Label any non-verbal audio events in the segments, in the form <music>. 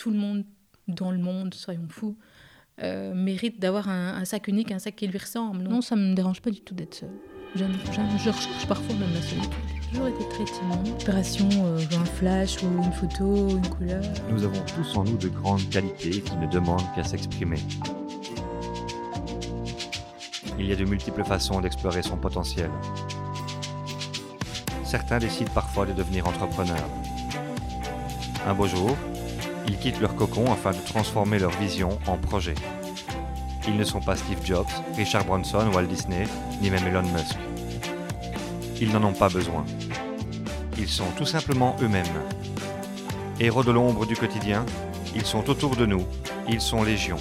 tout le monde dans le monde, soyons fous, euh, mérite d'avoir un, sac unique, un sac qui lui ressemble. Non, ça me dérange pas du tout d'être seule. Je, recherche parfois même la solitude. J'ai toujours été très timide. Opération, euh, un flash ou une photo, une couleur. Nous avons tous en nous de grandes qualités qui ne demandent qu'à s'exprimer. Il y a de multiples façons d'explorer son potentiel. Certains décident parfois de devenir entrepreneurs. Un beau jour, ils quittent leur cocon afin de transformer leur vision en projet. Ils ne sont pas Steve Jobs, Richard Branson, Walt Disney, ni même Elon Musk. Ils n'en ont pas besoin. Ils sont tout simplement eux-mêmes. Héros de l'ombre du quotidien, ils sont autour de nous, ils sont légion.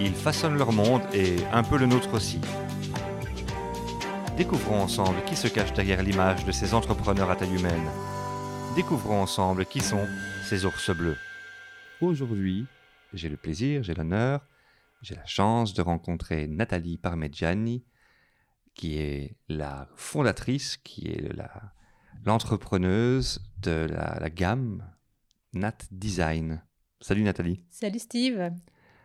Ils façonnent leur monde et un peu le nôtre aussi. Découvrons ensemble qui se cache derrière l'image de ces entrepreneurs à taille humaine. Découvrons ensemble qui sont ces ours bleus. Aujourd'hui, j'ai le plaisir, j'ai l'honneur, j'ai la chance de rencontrer Nathalie Parmigiani, qui est la fondatrice, qui est l'entrepreneuse de la, gamme Nat Design. Salut Nathalie. Salut Steve.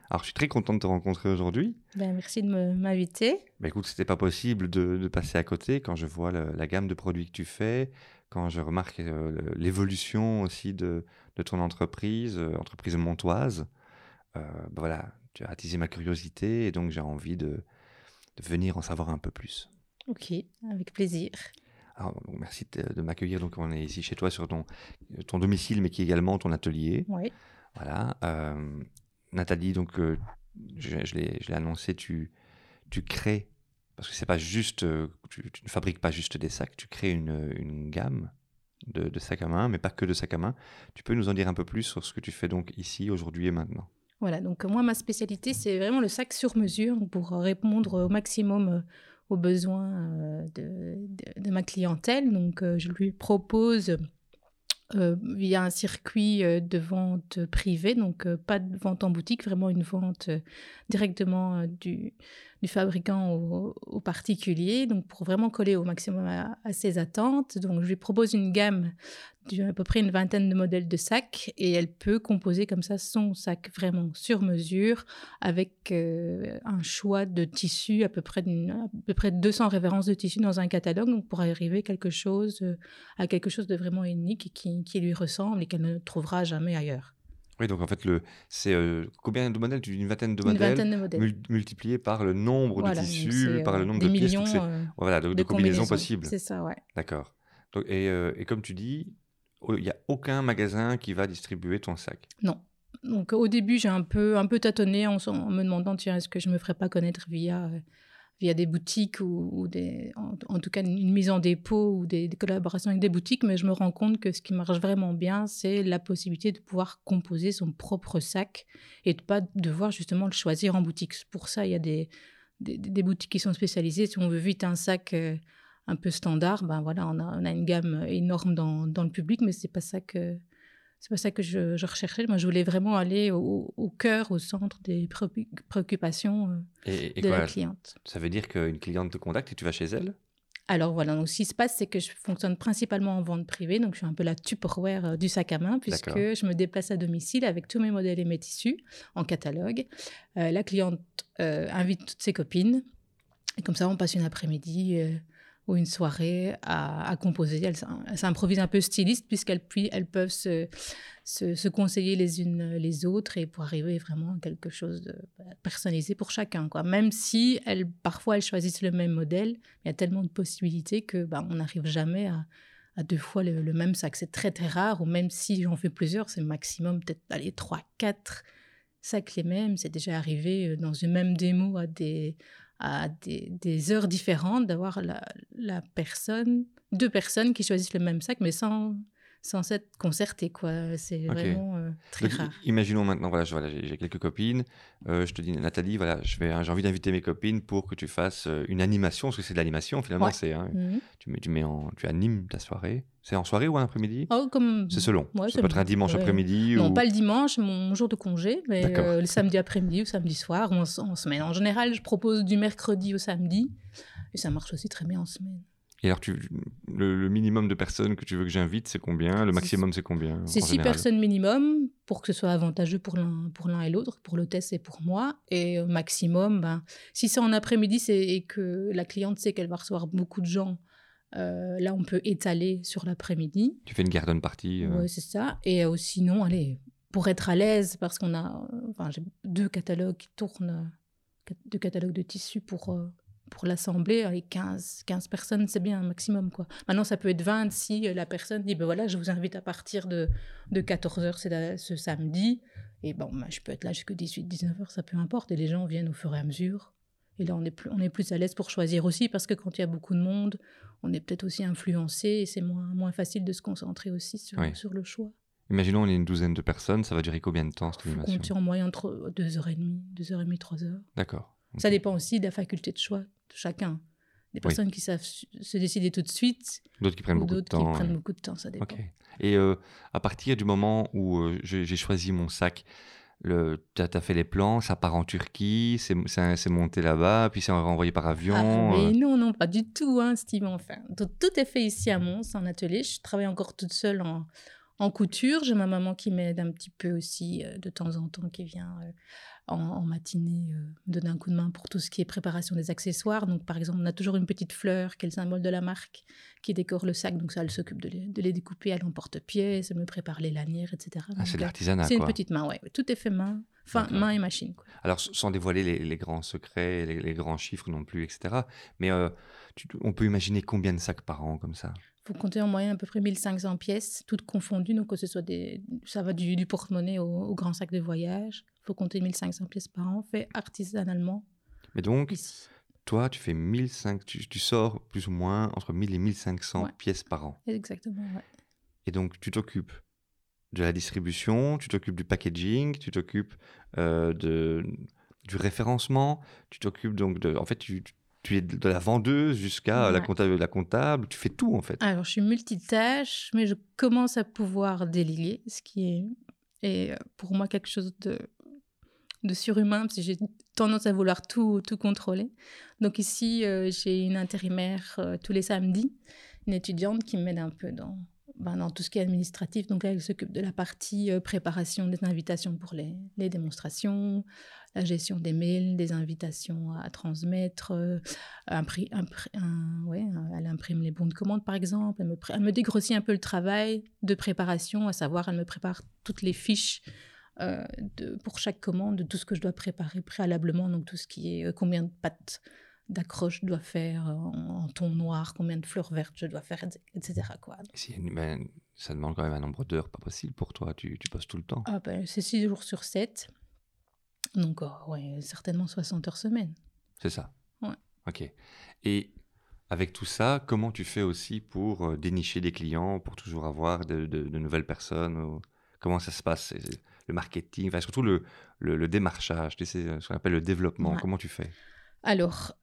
Alors, je suis très content de te rencontrer aujourd'hui. Ben, merci de m'inviter. Ben, écoute, c'était pas possible de, passer à côté quand je vois la gamme de produits que tu fais, quand je remarque euh, l'évolution aussi de, de, ton entreprise, euh, entreprise montoise, euh, ben voilà, tu as attisé ma curiosité et donc j'ai envie de, de, venir en savoir un peu plus. Ok, avec plaisir. Alors, merci de, m'accueillir. Donc, on est ici chez toi sur ton, ton domicile, mais qui est également ton atelier. Oui. Voilà. Nathalie, donc, je, je l'ai annoncé, tu, tu crées parce que c'est pas juste, euh, tu, ne fabriques pas juste des sacs, tu crées une, gamme de, sacs à main, mais pas que de sacs à main. Tu peux nous en dire un peu plus sur ce que tu fais donc ici, aujourd'hui et maintenant? Voilà, donc moi, ma spécialité, c'est vraiment le sac sur mesure pour répondre au maximum euh, aux besoins euh, de, ma clientèle. Donc, je lui propose via un circuit de vente privée, donc pas de vente en boutique, vraiment une vente directement du, du fabricant au, particulier, donc pour vraiment coller au maximum à, ses attentes. Donc je lui propose une gamme d'à peu près une vingtaine de modèles de sacs et elle peut composer comme ça son sac vraiment sur mesure avec euh, un choix de tissu à peu près à peu près 200 références de tissu dans un catalogue pour arriver quelque chose à quelque chose de vraiment unique qui lui ressemble et qu'elle ne trouvera jamais ailleurs. Oui, donc en fait, le, c'est euh, combien de modèles? Une vingtaine de modèles, vingtaine de modèles. multiplié par le nombre de tissus, par le euh, nombre de pièces. Millions, euh, voilà, de, combinaisons, possibles. C'est ça, ouais. D'accord. Et, et, comme tu dis, il n'y a aucun magasin qui va distribuer ton sac? Non. Donc au début, j'ai un peu, un peu tâtonné en, en me demandant, tiens, est-ce que je me ferais pas connaître via via des boutiques ou, des, en, tout cas une mise en dépôt ou des, collaborations avec des boutiques, mais je me rends compte que ce qui marche vraiment bien, c'est la possibilité de pouvoir composer son propre sac et de pas devoir justement le choisir en boutique. Pour ça, il y a des, des, boutiques qui sont spécialisées. Si on veut vite un sac euh, un peu standard, ben voilà, on a, on a une gamme énorme dans, dans le public, mais c'est pas ça que c'est pas ça que je, recherchais. Moi, je voulais vraiment aller au, cœur, au centre des préoccupations euh, de la cliente. Ça veut dire qu'une cliente te contacte et tu vas chez elle? Alors voilà, donc ce qui se passe, c'est que je fonctionne principalement en vente privée, donc je suis un peu la Tupperware euh, du sac à main, puisque je me déplace à domicile avec tous mes modèles et mes tissus en catalogue. Euh, la cliente invite toutes ses copines, et comme ça, on passe une après-midi ou une soirée à, composer. Elles s'improvisent un peu styliste puisqu'elles elles peuvent se, se, conseiller les unes les autres et pour arriver vraiment à quelque chose de bah, personnalisé pour chacun. Quoi. Même si elles, parfois elles choisissent le même modèle, il y a tellement de possibilités que bah, on n'arrive jamais à, à, deux fois le, même sac. C'est très très rare, ou même si j'en fais plusieurs, c'est maximum peut-être aller trois, quatre sacs les mêmes. C'est déjà arrivé euh, dans une même démo à des à des, heures différentes, d'avoir la, personne, deux personnes qui choisissent le même sac, mais sans, sans s'être concerté quoi. C'est vraiment euh, très rare. imaginons maintenant voilà j'ai quelques copines. Euh, je te dis Nathalie voilà vais j'ai envie d'inviter mes copines pour que tu fasses euh, une animation parce que c'est de l'animation finalement c'est hein, mhm. tu mets tu mets en tu animes ta soirée. C'est en soirée ou en après-midi? Oh, comme... c'est selon. Ça peut être un dimanche après-midi non pas le dimanche mon jour de congé mais le samedi après-midi ou samedi soir. Ou en, en, semaine en général je propose du mercredi au samedi. Et ça marche aussi très bien en semaine Et alors, tu, le, minimum de personnes que tu veux que j'invite, c'est combien? Le maximum, c'est combien C'est six personnes minimum pour que ce soit avantageux pour l'un, pour l'un et l'autre, pour l'hôtesse et pour moi. Et maximum, ben, si c'est en après-midi et que la cliente sait qu'elle va recevoir beaucoup de gens, euh, là, on peut étaler sur l'après-midi. Tu fais une garden party euh... Oui, c'est ça. Et euh, sinon, allez, pour être à l'aise, parce qu'on a enfin, j'ai deux catalogues qui tournent, deux catalogues de tissus pour pour l'assembler, avec 15, 15 personnes, c'est bien un maximum. Quoi. Maintenant, ça peut être 20 si la personne dit, ben voilà, je vous invite à partir de, de 14h c'est ce samedi. Et bon, ben, je peux être là jusqu'à 18, 19h, ça peu importe. Et les gens viennent au fur et à mesure. Et là, on est plus, on est plus à l'aise pour choisir aussi, parce que quand il y a beaucoup de monde, on est peut-être aussi influencé et c'est moins, moins facile de se concentrer aussi sur, sur le choix. Imaginons, on est une douzaine de personnes, ça va durer combien de temps cette animation? compter en moyenne entre 2h30, 2h30, 3h. D'accord. Ça dépend aussi de la faculté de choix chacun. Des personnes qui savent se décider tout de suite. D'autres qui prennent beaucoup de temps. Qui prennent beaucoup de temps, ça dépend. Et euh, à partir du moment où euh, j'ai choisi mon sac, tu as, fait les plans, ça part en Turquie, c'est monté là-bas, puis c'est renvoyé par avion. Ah, mais euh. non, non, pas du tout, hein, Steve. Enfin, tout, est fait ici à Mons, en atelier. Je travaille encore toute seule en, en couture. J'ai ma maman qui m'aide un petit peu aussi de temps en temps, qui vient en, matinée euh, me donner un coup de main pour tout ce qui est préparation des accessoires. Donc, par exemple, on a toujours une petite fleur qui est le symbole de la marque qui décore le sac. Donc, ça, elle s'occupe de, les, découper à l'emporte-pièce, elle me prépare les lanières, etc. Ah, c'est de l'artisanat. C'est une petite main, ouais. Tout est fait main, enfin, main et machine. Quoi. Alors, sans dévoiler les, grands secrets, les, grands chiffres non plus, etc. Mais euh, on peut imaginer combien de sacs par an comme ça? Faut compter en moyenne à peu près 1500 pièces, toutes confondues. Donc, que ce soit des, ça va du, porte-monnaie au, au, grand sac de voyage faut compter 1500 pièces par an, fait artisanalement. Mais donc, toi, tu fais 1500, tu, tu, sors plus ou moins entre 1000 et 1500 pièces par an. Exactement, ouais. Et donc, tu t'occupes de la distribution, tu t'occupes du packaging, tu t'occupes euh, de, du référencement, tu t'occupes donc de. En fait, tu, tu es de la vendeuse jusqu'à la, comptable, la comptable, tu fais tout en fait. Alors, je suis multitâche, mais je commence à pouvoir déléguer, ce qui est, est pour moi quelque chose de de surhumain, parce que j'ai tendance à vouloir tout, tout contrôler. Donc ici, euh, j'ai une intérimaire euh, tous les samedis, une étudiante qui m'aide un peu dans, ben, dans tout ce qui est administratif. Donc elle s'occupe de la partie euh, préparation des invitations pour les, les, démonstrations, la gestion des mails, des invitations à, transmettre, un, ouais, elle imprime les bons de commande par exemple, elle me, elle me dégrossit un peu le travail de préparation, à savoir elle me prépare toutes les fiches euh, de, pour chaque commande, de tout ce que je dois préparer préalablement, donc tout ce qui est euh, combien de pattes d'accroche je dois faire euh, en, ton noir, combien de fleurs vertes je dois faire, etc. Quoi. Ben, ça demande quand même un nombre d'heures pas possible pour toi, tu, tu passes tout le temps. Ah ben, c'est 6 jours sur 7, donc oh, ouais, certainement 60 heures semaine. C'est ça Ouais. Ok. Et avec tout ça, comment tu fais aussi pour dénicher des clients, pour toujours avoir de, de, nouvelles personnes Comment ça se passe? Le marketing, enfin, surtout le, le, démarchage, tu sais, ce qu'on appelle le développement. Comment tu fais? Alors,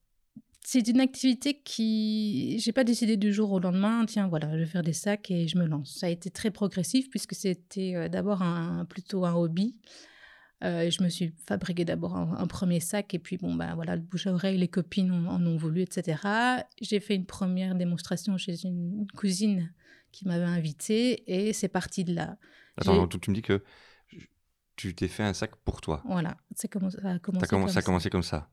c'est une activité qui, j'ai pas décidé du jour au lendemain, tiens, voilà, je vais faire des sacs et je me lance. Ça a été très progressif puisque c'était euh, d'abord un, plutôt un hobby. Euh, je me suis fabriqué d'abord un, premier sac et puis bon ben voilà le bouche à oreille les copines en, ont voulu etc j'ai fait une première démonstration chez une, cousine qui m'avait invité et c'est parti de là attends tu me dis que tu t'es fait un sac pour toi. Voilà, c'est comment ça a commencé. comme ça a commencé comme ça.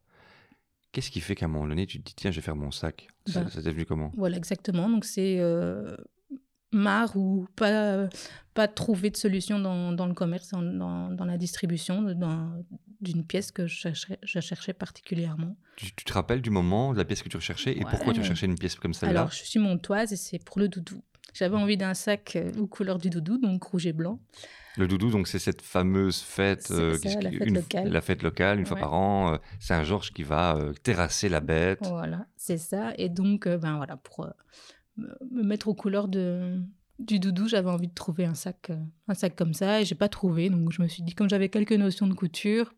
Qu'est-ce qui fait qu'à un moment donné, tu te dis, tiens, je vais faire mon sac? Ça, bah, t'est venu comment? Voilà, exactement. Donc, c'est euh, marre ou pas, pas trouver de solution dans, dans le commerce, dans, dans, la distribution d'une pièce que je cherchais, je cherchais particulièrement. Tu, te rappelles du moment, de la pièce que tu recherchais et pourquoi tu recherchais une pièce comme celle-là? Alors, je suis montoise et c'est pour le doudou. J'avais envie d'un sac euh, aux couleurs du doudou, donc rouge et blanc. Le doudou, donc c'est cette fameuse fête, euh, la, fête une, locale. la fête locale, une fois par an. Euh, Saint-Georges qui va terrasser la bête. Voilà, c'est ça. Et donc, ben voilà, pour me mettre aux couleurs de, du doudou, j'avais envie de trouver un sac, un sac comme ça, et j'ai pas trouvé. Donc je me suis dit, comme j'avais quelques notions de couture,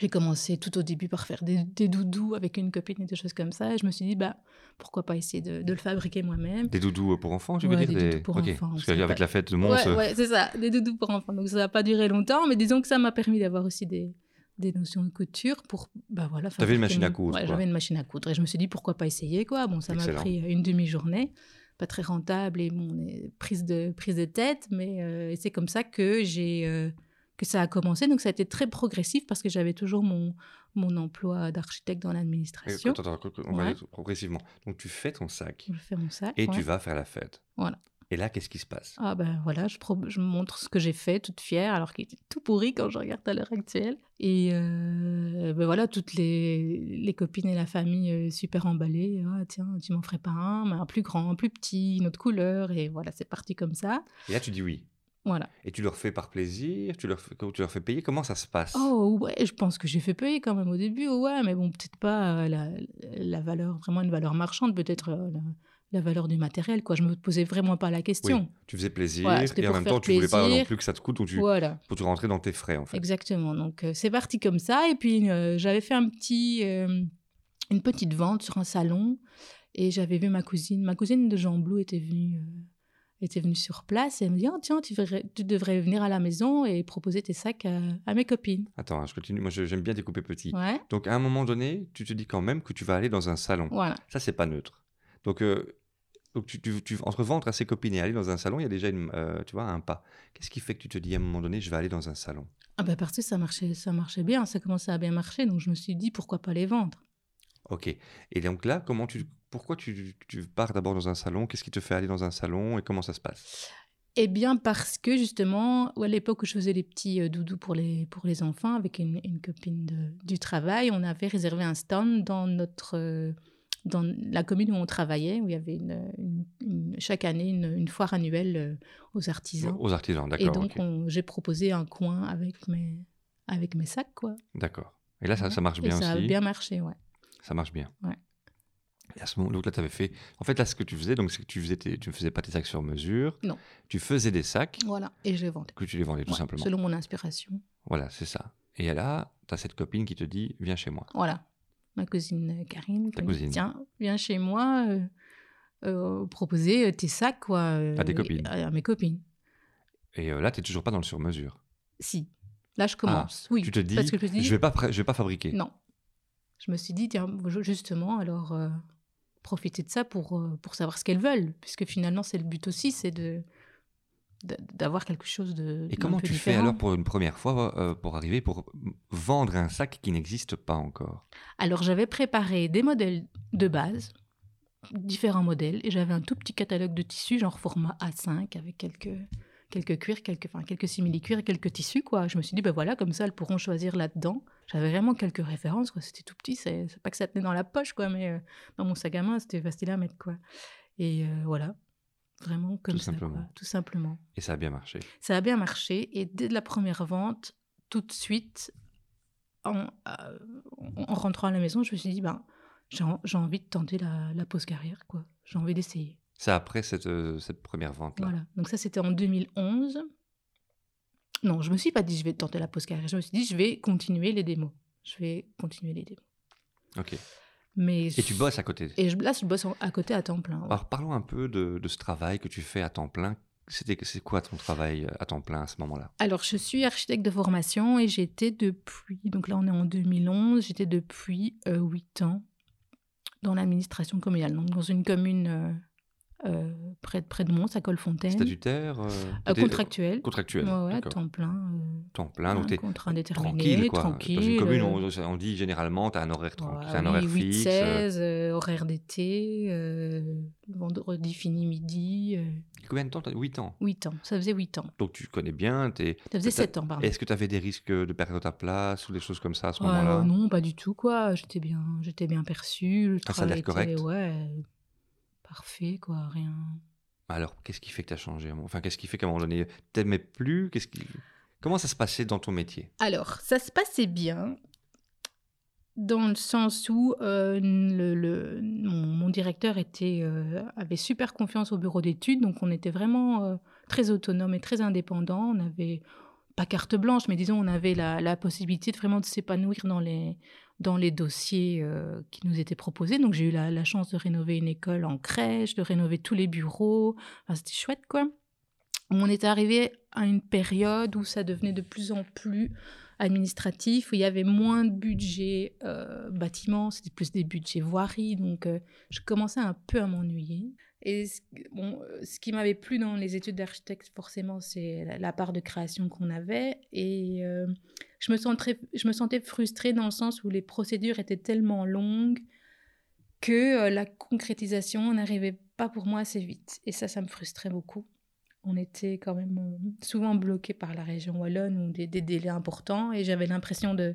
j'ai commencé tout au début par faire des, doudous avec une copine et des choses comme ça. Et je me suis dit, bah, pourquoi pas essayer de, le fabriquer moi-même. Des doudous pour enfants, tu veux dire Des doudous pour enfants. Parce qu'avec la fête de Mons. Ouais, ouais c'est ça, des doudous pour enfants. Donc ça n'a pas duré longtemps, mais disons que ça m'a permis d'avoir aussi des, des notions de couture pour bah voilà avais une machine à coudre j'avais une machine à coudre et je me suis dit pourquoi pas essayer quoi. Bon ça m'a pris une demi-journée. Pas très rentable et mon prise de prise de tête mais euh, c'est comme ça que j'ai euh, que ça a commencé. Donc ça a été très progressif parce que j'avais toujours mon mon emploi d'architecte dans l'administration. on va aller progressivement. Donc tu fais ton sac je fais mon sac et tu vas faire la fête. Voilà et là, qu'est-ce qui se passe? Ah ben voilà, je, je montre ce que j'ai fait, toute fière, alors qu'il était tout pourri quand je regarde à l'heure actuelle. Et euh, ben voilà, toutes les, les, copines et la famille euh, super emballées. Ah, tiens, tu m'en ferais pas un, mais un plus grand, un plus petit, une autre couleur. Et voilà, c'est parti comme ça. Et là, tu dis oui. Voilà. Et tu leur fais par plaisir tu leur, fais, tu leur fais payer? Comment ça se passe? Oh ouais, je pense que j'ai fait payer quand même au début, ouais, mais bon, peut-être pas euh, la, la, valeur, vraiment une valeur marchande, peut-être la valeur du matériel. Quoi. Je me posais vraiment pas la question. tu faisais plaisir et en même temps, tu ne voulais pas non plus que ça te coûte ou tu, voilà. pour tu rentrer dans tes frais. En fait. Exactement. Donc, euh, c'est parti comme ça. Et puis, euh, j'avais fait un petit, euh, une petite vente sur un salon et j'avais vu ma cousine. Ma cousine de Jean Blou était venue, était venue sur place et elle me dit oh, Tiens, tu, tu, devrais venir à la maison et proposer tes sacs à, mes copines. Attends, hein, je continue. Moi, j'aime bien découper petit. Ouais. Donc, à un moment donné, tu te dis quand même que tu vas aller dans un salon. Voilà. Ça, c'est pas neutre. Donc, donc, tu, tu, entre vendre à ses copines et aller dans un salon, il y a déjà une, euh, tu vois, un pas. Qu'est-ce qui fait que tu te dis à un moment donné, je vais aller dans un salon? Ah ben Parce que ça marchait, ça marchait bien, ça commençait à bien marcher, donc je me suis dit, pourquoi pas les vendre? Ok. Et donc là, comment tu, pourquoi tu, tu pars d'abord dans un salon? Qu'est-ce qui te fait aller dans un salon? Et comment ça se passe? Eh bien, parce que justement, à l'époque où je faisais les petits euh, doudous pour les, pour les enfants avec une, une copine de, du travail, on avait réservé un stand dans notre, euh, dans la commune où on travaillait, où il y avait une, chaque année une, foire annuelle euh, aux artisans. Aux artisans, d'accord. Et donc, j'ai proposé un coin avec mes, avec mes sacs, quoi. D'accord. Et là, ça, ça marche bien aussi Ça a bien marché, ouais. Ça marche bien. Ouais. Et à ce moment, donc là, tu avais fait. En fait, là, ce que tu faisais, donc, c'est que tu faisais, tu ne faisais pas tes sacs sur mesure. Non. Tu faisais des sacs. Voilà. Et je les vendais. Que tu les vendais tout simplement. Selon mon inspiration. Voilà, c'est ça. Et là, tu as cette copine qui te dit, viens chez moi. Voilà ma cousine Karine, cousine. tiens, viens chez moi euh, euh, proposer tes sacs quoi, à des copines. À, mes copines. Et euh, là, tu n'es toujours pas dans le sur-mesure Si. Là, je commence. Ah, oui. Tu te dis, parce que je ne vais, pas je vais pas fabriquer. Non. Je me suis dit, tiens, justement, alors profiter de ça pour, pour savoir ce qu'elles veulent. Puisque finalement, c'est le but aussi, c'est de d'avoir quelque chose de. Et comment tu fais alors pour une première fois euh, pour arriver pour vendre un sac qui n'existe pas encore? Alors j'avais préparé des modèles de base, différents modèles, et j'avais un tout petit catalogue de tissus, genre format A5, avec quelques quelques cuirs, quelques, enfin, quelques simili-cuirs et quelques tissus, quoi. Je me suis dit, ben voilà, comme ça, elles pourront choisir là-dedans. J'avais vraiment quelques références, quoi. C'était tout petit, c'est pas que ça tenait dans la poche, quoi, mais euh, dans mon sac à main, c'était facile à mettre, quoi. Et euh, voilà. Vraiment comme tout ça, simplement. tout simplement. Et ça a bien marché. Ça a bien marché. Et dès la première vente, tout de suite, en, euh, en rentrant à la maison, je me suis dit, ben, j'ai envie de tenter la, la pause carrière, quoi. J'ai envie d'essayer. C'est après cette, euh, cette première vente-là. Voilà. Donc ça, c'était en 2011. Non, je me suis pas dit, je vais tenter la pause carrière. Je me suis dit, je vais continuer les démos. Je vais continuer les démos. Ok. Mais et tu bosses à côté Et je, là, je bosse à côté à temps plein. Alors parlons un peu de, ce travail que tu fais à temps plein. C'est quoi ton travail euh, à temps plein à ce moment-là? Alors, je suis architecte de formation et j'étais depuis, donc là on est en 2011, j'étais depuis euh, 8 ans dans l'administration communale, donc dans une commune euh, euh, près, de, près de Mons, à Colfontaine. Statutaire euh, euh, Contractuel. Contractuel. Ouais, temps plein. temps plein, donc contrat indéterminé, tranquille. Quoi. tranquille Dans une commune, on, dit généralement, tu as un horaire, ouais, un horaire 8, fixe. 16, horaire d'été, vendredi fini midi. Combien de temps 8 ans? 8 ans, ça faisait 8 ans. Donc tu connais bien. Es... Ça faisait 7 ans, pardon. Est-ce que tu avais des risques de perdre ta place ou des choses comme ça à ce moment-là? Non, pas du tout, quoi. J'étais bien, bien perçue. Le ah, ça a l'air correct? Ouais, parfait, quoi, rien. Alors, qu'est-ce qui fait que tu as changé Enfin, qu'est-ce qui fait qu'à un moment donné, t'aimais plus? Qu'est-ce qui... Comment ça se passait dans ton métier? Alors, ça se passait bien, dans le sens où euh, le, mon, directeur était, euh, avait super confiance au bureau d'études, donc on était vraiment euh, très autonome et très indépendant. On avait pas carte blanche, mais disons on avait la, la possibilité de vraiment de s'épanouir dans les, dans les dossiers euh, qui nous étaient proposés. Donc j'ai eu la, chance de rénover une école en crèche, de rénover tous les bureaux. c'était chouette, quoi. on est arrivé à une période où ça devenait de plus en plus administratif, où il y avait moins de budget euh, bâtiment, c'était plus des budgets voirie, donc euh, je commençais un peu à m'ennuyer. Et ce, bon, ce qui m'avait plu dans les études d'architecte, forcément, c'est la, part de création qu'on avait. Et euh, je, me sentais, je me sentais frustrée dans le sens où les procédures étaient tellement longues que la concrétisation n'arrivait pas pour moi assez vite. Et ça, ça me frustrait beaucoup on était quand même euh, souvent bloqué par la région wallonne ou des, délais importants et j'avais l'impression de,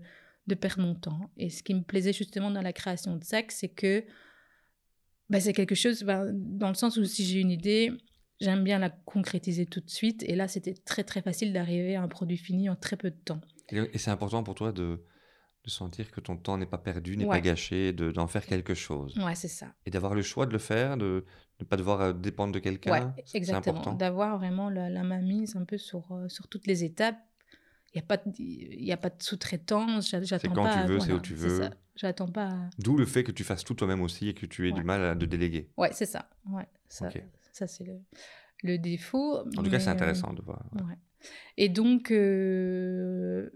perdre mon temps. Et ce qui me plaisait justement dans la création de SAC, c'est que bah, c'est quelque chose, bah, dans le sens où si j'ai une idée, j'aime bien la concrétiser tout de suite. Et là, c'était très très facile d'arriver à un produit fini en très peu de temps. Et c'est important pour toi de, sentir que ton temps n'est pas perdu, n'est pas gâché, d'en faire quelque chose. Ouais, c'est ça. Et d'avoir le choix de le faire, de, ne pas devoir euh, dépendre de quelqu'un. Ouais, exactement. D'avoir vraiment la, main mise un peu sur, euh, sur toutes les étapes. Il n'y a pas de, y a pas de sous-traitance. C'est quand tu veux, c'est où tu veux. J'attends pas. D'où le fait que tu fasses tout toi-même aussi et que tu aies du mal à de déléguer. Ouais, c'est ça. Ouais, ça, ça c'est le, le, défaut. En tout cas, c'est euh, intéressant de voir. Ouais. Et donc, on,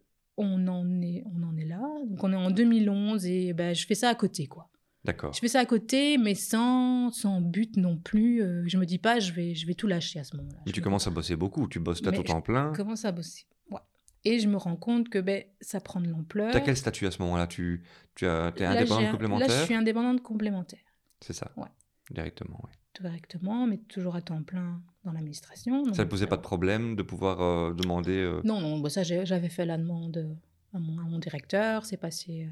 en est, on en est là. Donc, on est en 2011 et ben, je fais ça à côté, quoi. D'accord. Je fais ça à côté, mais sans, sans but non plus. Euh, je me dis pas, je vais, je vais tout lâcher à ce moment-là. Mais tu commences à bosser beaucoup, tu bosses à tout en plein. Je commence à bosser, ouais. Et je me rends compte que ben, ça prend de l'ampleur. Tu as quel statut à ce moment-là? Tu, tu as, es indépendante complémentaire Là, je suis indépendante complémentaire. C'est ça Ouais. Directement, oui. Directement, mais toujours à temps plein dans l'administration. Ça ne posait pas de problème de pouvoir euh, demander euh, Non, non, bon, ça j'avais fait la demande à mon, à mon directeur, c'est passé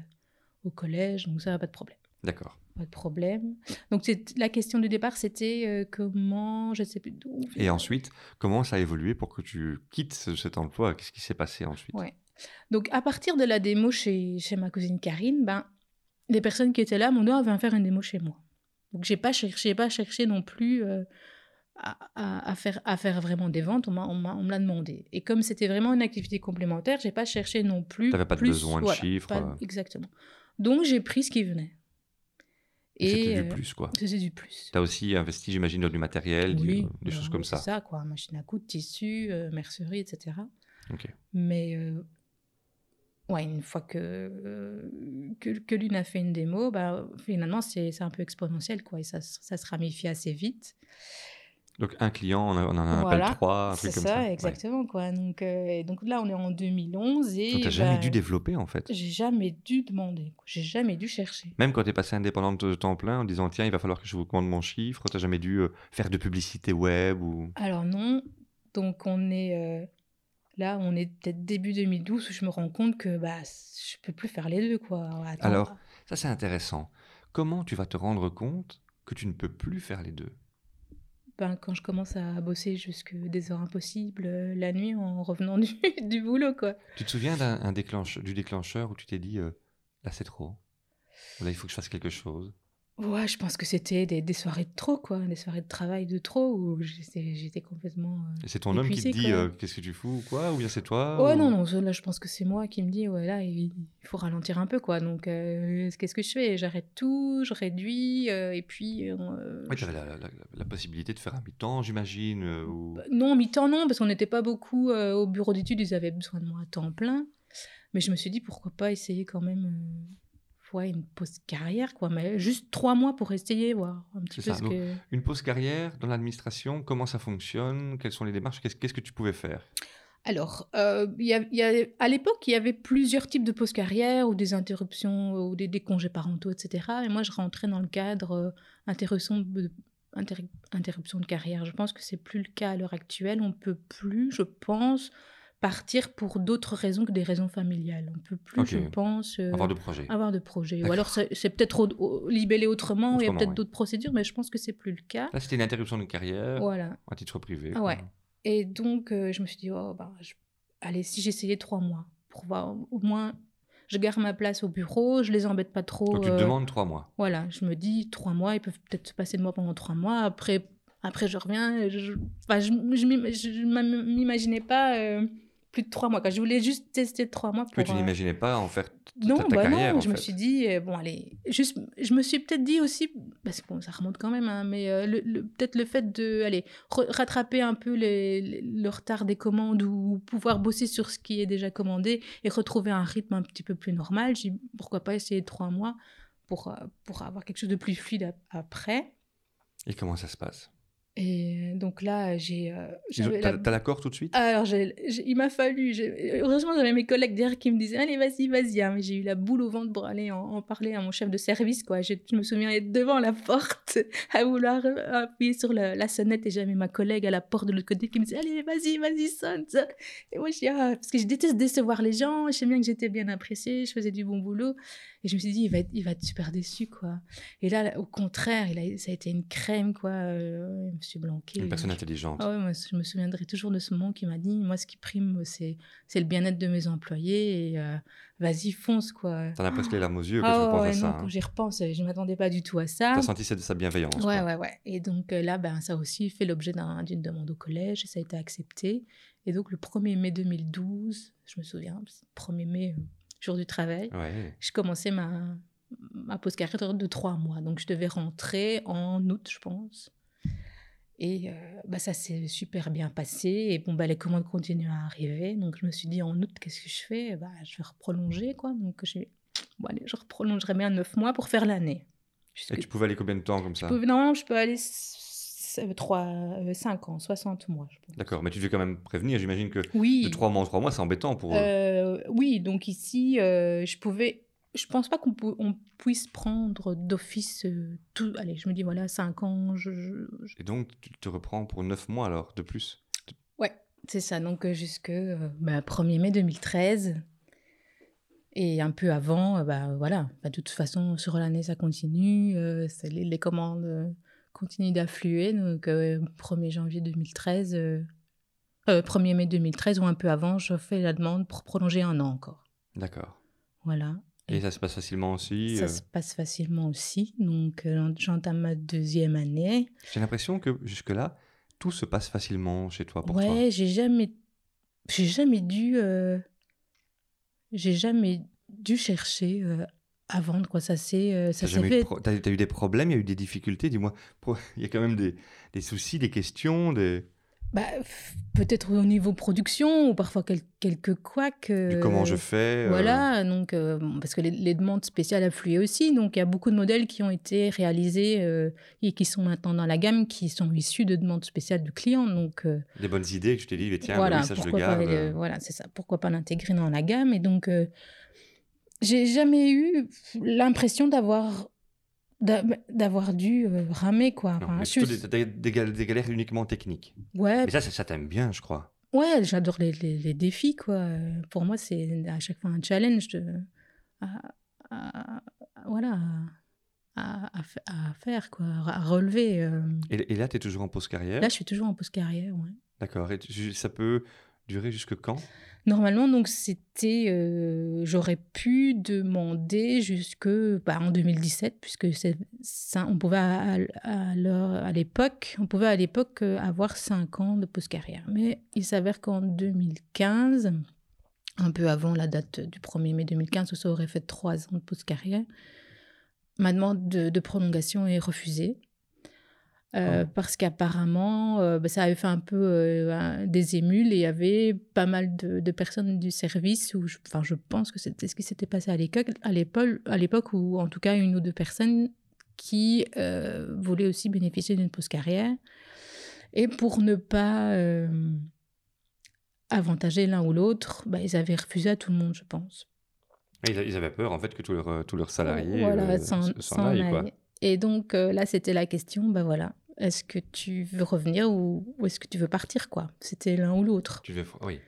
au collège, donc ça n'a pas de problème. D'accord. Pas de problème. Donc la question du départ, c'était euh, comment, je ne sais plus d'où. Et ensuite, comment ça a évolué pour que tu quittes cet emploi? Qu'est-ce qui s'est passé ensuite? Ouais. Donc à partir de la démo chez, chez ma cousine Karine, ben, les personnes qui étaient là m'ont dit on va faire une démo chez moi. Donc j'ai pas cherché, pas cherché non plus euh, à, à, faire, à faire vraiment des ventes. On me l'a demandé. Et comme c'était vraiment une activité complémentaire, j'ai pas cherché non plus. Tu n'avais pas de besoin de chiffres. exactement. Donc j'ai pris ce qui venait. C'était du euh, plus, quoi. C'est du plus. Tu as aussi investi, j'imagine, dans du matériel, des bah choses comme ça. C'est ça, quoi. Machine à coudre, tissu, euh, mercerie, etc. Mais euh, ouais, une fois que, que, que l'une a fait une démo, bah, finalement, c'est un peu exponentiel, quoi. Et ça, ça se ramifie assez vite. Donc un client, on, en a un appel trois, un truc comme ça. C'est ça, exactement. Quoi. Donc, euh, donc là, on est en 2011 et... Donc tu n'as jamais dû développer en fait J'ai jamais dû demander, j'ai jamais dû chercher. Même quand tu es passé indépendante de temps plein en disant tiens, il va falloir que je vous commande mon chiffre, tu n'as jamais dû euh, faire de publicité web ou... Alors non, donc on est... Euh, là, on est peut-être début 2012 où je me rends compte que bah, je peux plus faire les deux. quoi. Alors, ça c'est intéressant. Comment tu vas te rendre compte que tu ne peux plus faire les deux? Ben, quand je commence à bosser jusque des heures impossibles euh, la nuit en revenant <laughs> du, boulot. Quoi. Tu te souviens d'un déclenche, du déclencheur où tu t'es dit euh, là c'est trop, là il faut que je fasse quelque chose Ouais, je pense que c'était des, des, soirées de trop, quoi. Des soirées de travail de trop où j'étais complètement. Euh, c'est ton homme qui te dit euh, qu'est-ce que tu fous ou quoi Ou bien c'est toi Ouais, non, non. Là, je pense que c'est moi qui me dis ouais, là, il faut ralentir un peu, quoi. Donc, euh, qu'est-ce que je fais? J'arrête tout, je réduis, et puis. ouais, tu avais la, la, possibilité de faire un mi-temps, j'imagine ou... Bah, non, mi-temps, non, parce qu'on n'était pas beaucoup au bureau d'études, ils avaient besoin de moi à temps plein. Mais je me suis dit pourquoi pas essayer quand même une pause carrière, quoi, mais juste trois mois pour essayer, voir un petit peu ça. Une pause carrière dans l'administration, comment ça fonctionne? Quelles sont les démarches? Qu'est-ce que tu pouvais faire? Alors, euh, y a, y a, à l'époque, il y avait plusieurs types de pause carrière ou des interruptions ou des, congés parentaux, etc. Et moi, je rentrais dans le cadre euh, interruption, de, interruption de carrière. Je pense que c'est plus le cas à l'heure actuelle. On peut plus, je pense, partir pour d'autres raisons que des raisons familiales. On peut plus, je pense, euh, avoir de projets. Avoir de projets. Ou alors c'est peut-être libellé autrement, il y a peut-être d'autres procédures, mais je pense que c'est plus le cas. Là, c'était une interruption de carrière voilà. à titre privé. Ouais. Et donc, euh, je me suis dit, oh, bah, allez, si j'essayais trois mois, pour voir au moins, je garde ma place au bureau, je les embête pas trop. Donc, tu te euh, demandes trois mois. Voilà, je me dis, trois mois, ils peuvent peut-être se passer de moi pendant trois mois. Après, après je reviens. Je, enfin, je, je, m'imaginais pas plus de trois mois. Quand je voulais juste tester trois mois pour. tu euh, n'imaginais pas en faire toute non, ta, bah carrière. Non, je me suis dit, euh, bon, allez, juste, je me suis peut-être dit aussi, parce que bon, ça remonte quand même, hein, mais euh, le, peut-être le fait de, aller rattraper un peu les, le retard des commandes ou pouvoir bosser sur ce qui est déjà commandé et retrouver un rythme un petit peu plus normal. J'ai pourquoi pas essayer trois mois pour, pour avoir quelque chose de plus fluide après. Et comment ça se passe? Et donc là, j'ai. Euh, t'as l'accord tout de suite? Alors, il m'a fallu. Heureusement, j'avais mes collègues derrière qui me disaient Allez, vas-y, vas-y. Hein. Mais j'ai eu la boule au ventre pour aller en, parler à mon chef de service. Quoi. Je, me souviens être devant la porte <laughs> à vouloir appuyer sur la, sonnette et j'avais ma collègue à la porte de l'autre côté qui me disait Allez, vas-y, vas-y, sonne. Et moi, je dis ah, Parce que je déteste décevoir les gens. Je sais bien que j'étais bien appréciée, je faisais du bon boulot. Et je me suis dit, il va être, il va être super déçu, quoi. Et là, au contraire, il a, ça a été une crème, quoi. Euh, je suis blanquée. Une personne intelligente. Ah ouais, moi, je me souviendrai toujours de ce moment qui m'a dit, moi, ce qui prime, c'est, c'est le bien-être de mes employés. Et euh, vas-y, fonce, quoi. T'en as presque les larmes aux yeux quand ah, tu penses ouais, à ça. Non, Quand j'y repense, je ne m'attendais pas du tout à ça. T'as senti de sa bienveillance. Ouais, ouais, ouais. Et donc euh, là, ben, ça a aussi fait l'objet d'une demande au collège et ça a été accepté. Et donc, le 1er mai 2012, je me souviens, 1er mai, jour du travail, je commençais ma, ma pause carrière de trois mois. Donc, je devais rentrer en août, je pense. Et euh, bah, ça s'est super bien passé. Et bon, bah, les commandes continuent à arriver. Donc, je me suis dit, en août, qu'est-ce que je fais? Bah, Je vais reprolonger, quoi. Donc, je, bon, allez, je reprolongerai bien neuf mois pour faire l'année. Et tu pouvais aller combien de temps comme ça? Non, je peux aller 3, 5 ans, 60 mois, je pense. D'accord, mais tu devais quand même prévenir. J'imagine que oui. de 3 mois en 3 mois, c'est embêtant pour. Euh, oui, donc ici, euh, je pouvais je pense pas qu'on on puisse prendre d'office euh, tout. Allez, je me dis voilà, 5 ans. Je, Et donc, tu te reprends pour 9 mois alors, de plus? Ouais, c'est ça. Donc, euh, jusque 1er euh, bah, mai 2013. Et un peu avant, bah, voilà. Bah, de toute façon, sur l'année, ça continue. Les, les, commandes continuent d'affluer. Donc, 1er janvier 2013. 1er mai 2013 ou un peu avant, je fais la demande pour prolonger un an encore. D'accord. Voilà. Et ça se passe facilement aussi Ça euh se passe facilement aussi. Donc, euh, j'entame ma deuxième année. J'ai l'impression que jusque-là, tout se passe facilement chez toi pour ouais, toi. Ouais, j'ai jamais, j'ai jamais dû, euh, j'ai jamais dû chercher à vendre quoi. Ça c'est, ça s'est fait. Tu as, eu des problèmes, il y a eu des difficultés. Dis-moi, <laughs> il y a quand même des, des soucis, des questions, des bah, peut-être au niveau production ou parfois quelques couacs. du comment je fais. Euh. Voilà, donc, euh, parce que les, demandes spéciales affluaient aussi. Donc il y a beaucoup de modèles qui ont été réalisés euh, et qui sont maintenant dans la gamme, qui sont issus de demandes spéciales du client. Donc, des bonnes idées que je t'ai dit, tiens, voilà, oui, ça je le garde. voilà, c'est ça. Pourquoi pas l'intégrer dans la gamme Et donc, j'ai jamais eu l'impression d'avoir d'avoir dû euh, ramer quoi. Enfin, des, des, galères uniquement techniques. Ouais. Mais ça, ça, t'aime bien, je crois. Ouais, j'adore les, les, défis quoi. Pour moi, c'est à chaque fois un challenge de, à, voilà, à, à, faire quoi, à relever. Euh. Et, là, tu es toujours en pause carrière? Là, je suis toujours en pause carrière, ouais. D'accord. Et ça peut durer jusque quand? Normalement, donc c'était, euh, j'aurais pu demander jusque bah, en 2017, puisque on pouvait à, l'époque, on pouvait à l'époque euh, avoir 5 ans de post carrière. Mais il s'avère qu'en 2015, un peu avant la date du 1er mai 2015, où ça aurait fait 3 ans de post carrière, ma demande de prolongation est refusée. Euh, parce qu'apparemment, euh, bah, ça avait fait un peu euh, des émules et il y avait pas mal de, personnes du service, où je, enfin, je pense que c'était ce qui s'était passé à l'époque, à l'époque, ou en tout cas une ou deux personnes qui voulaient aussi bénéficier d'une pause carrière. Et pour ne pas avantager l'un ou l'autre, bah, ils avaient refusé à tout le monde, je pense. Ils avaient peur en fait que tous leurs, tous leurs salariés voilà, s'en aillent. Et donc là, c'était la question, ben voilà, est-ce que tu veux revenir ou, est-ce que tu veux partir quoi? C'était l'un ou l'autre. Tu veux, oui.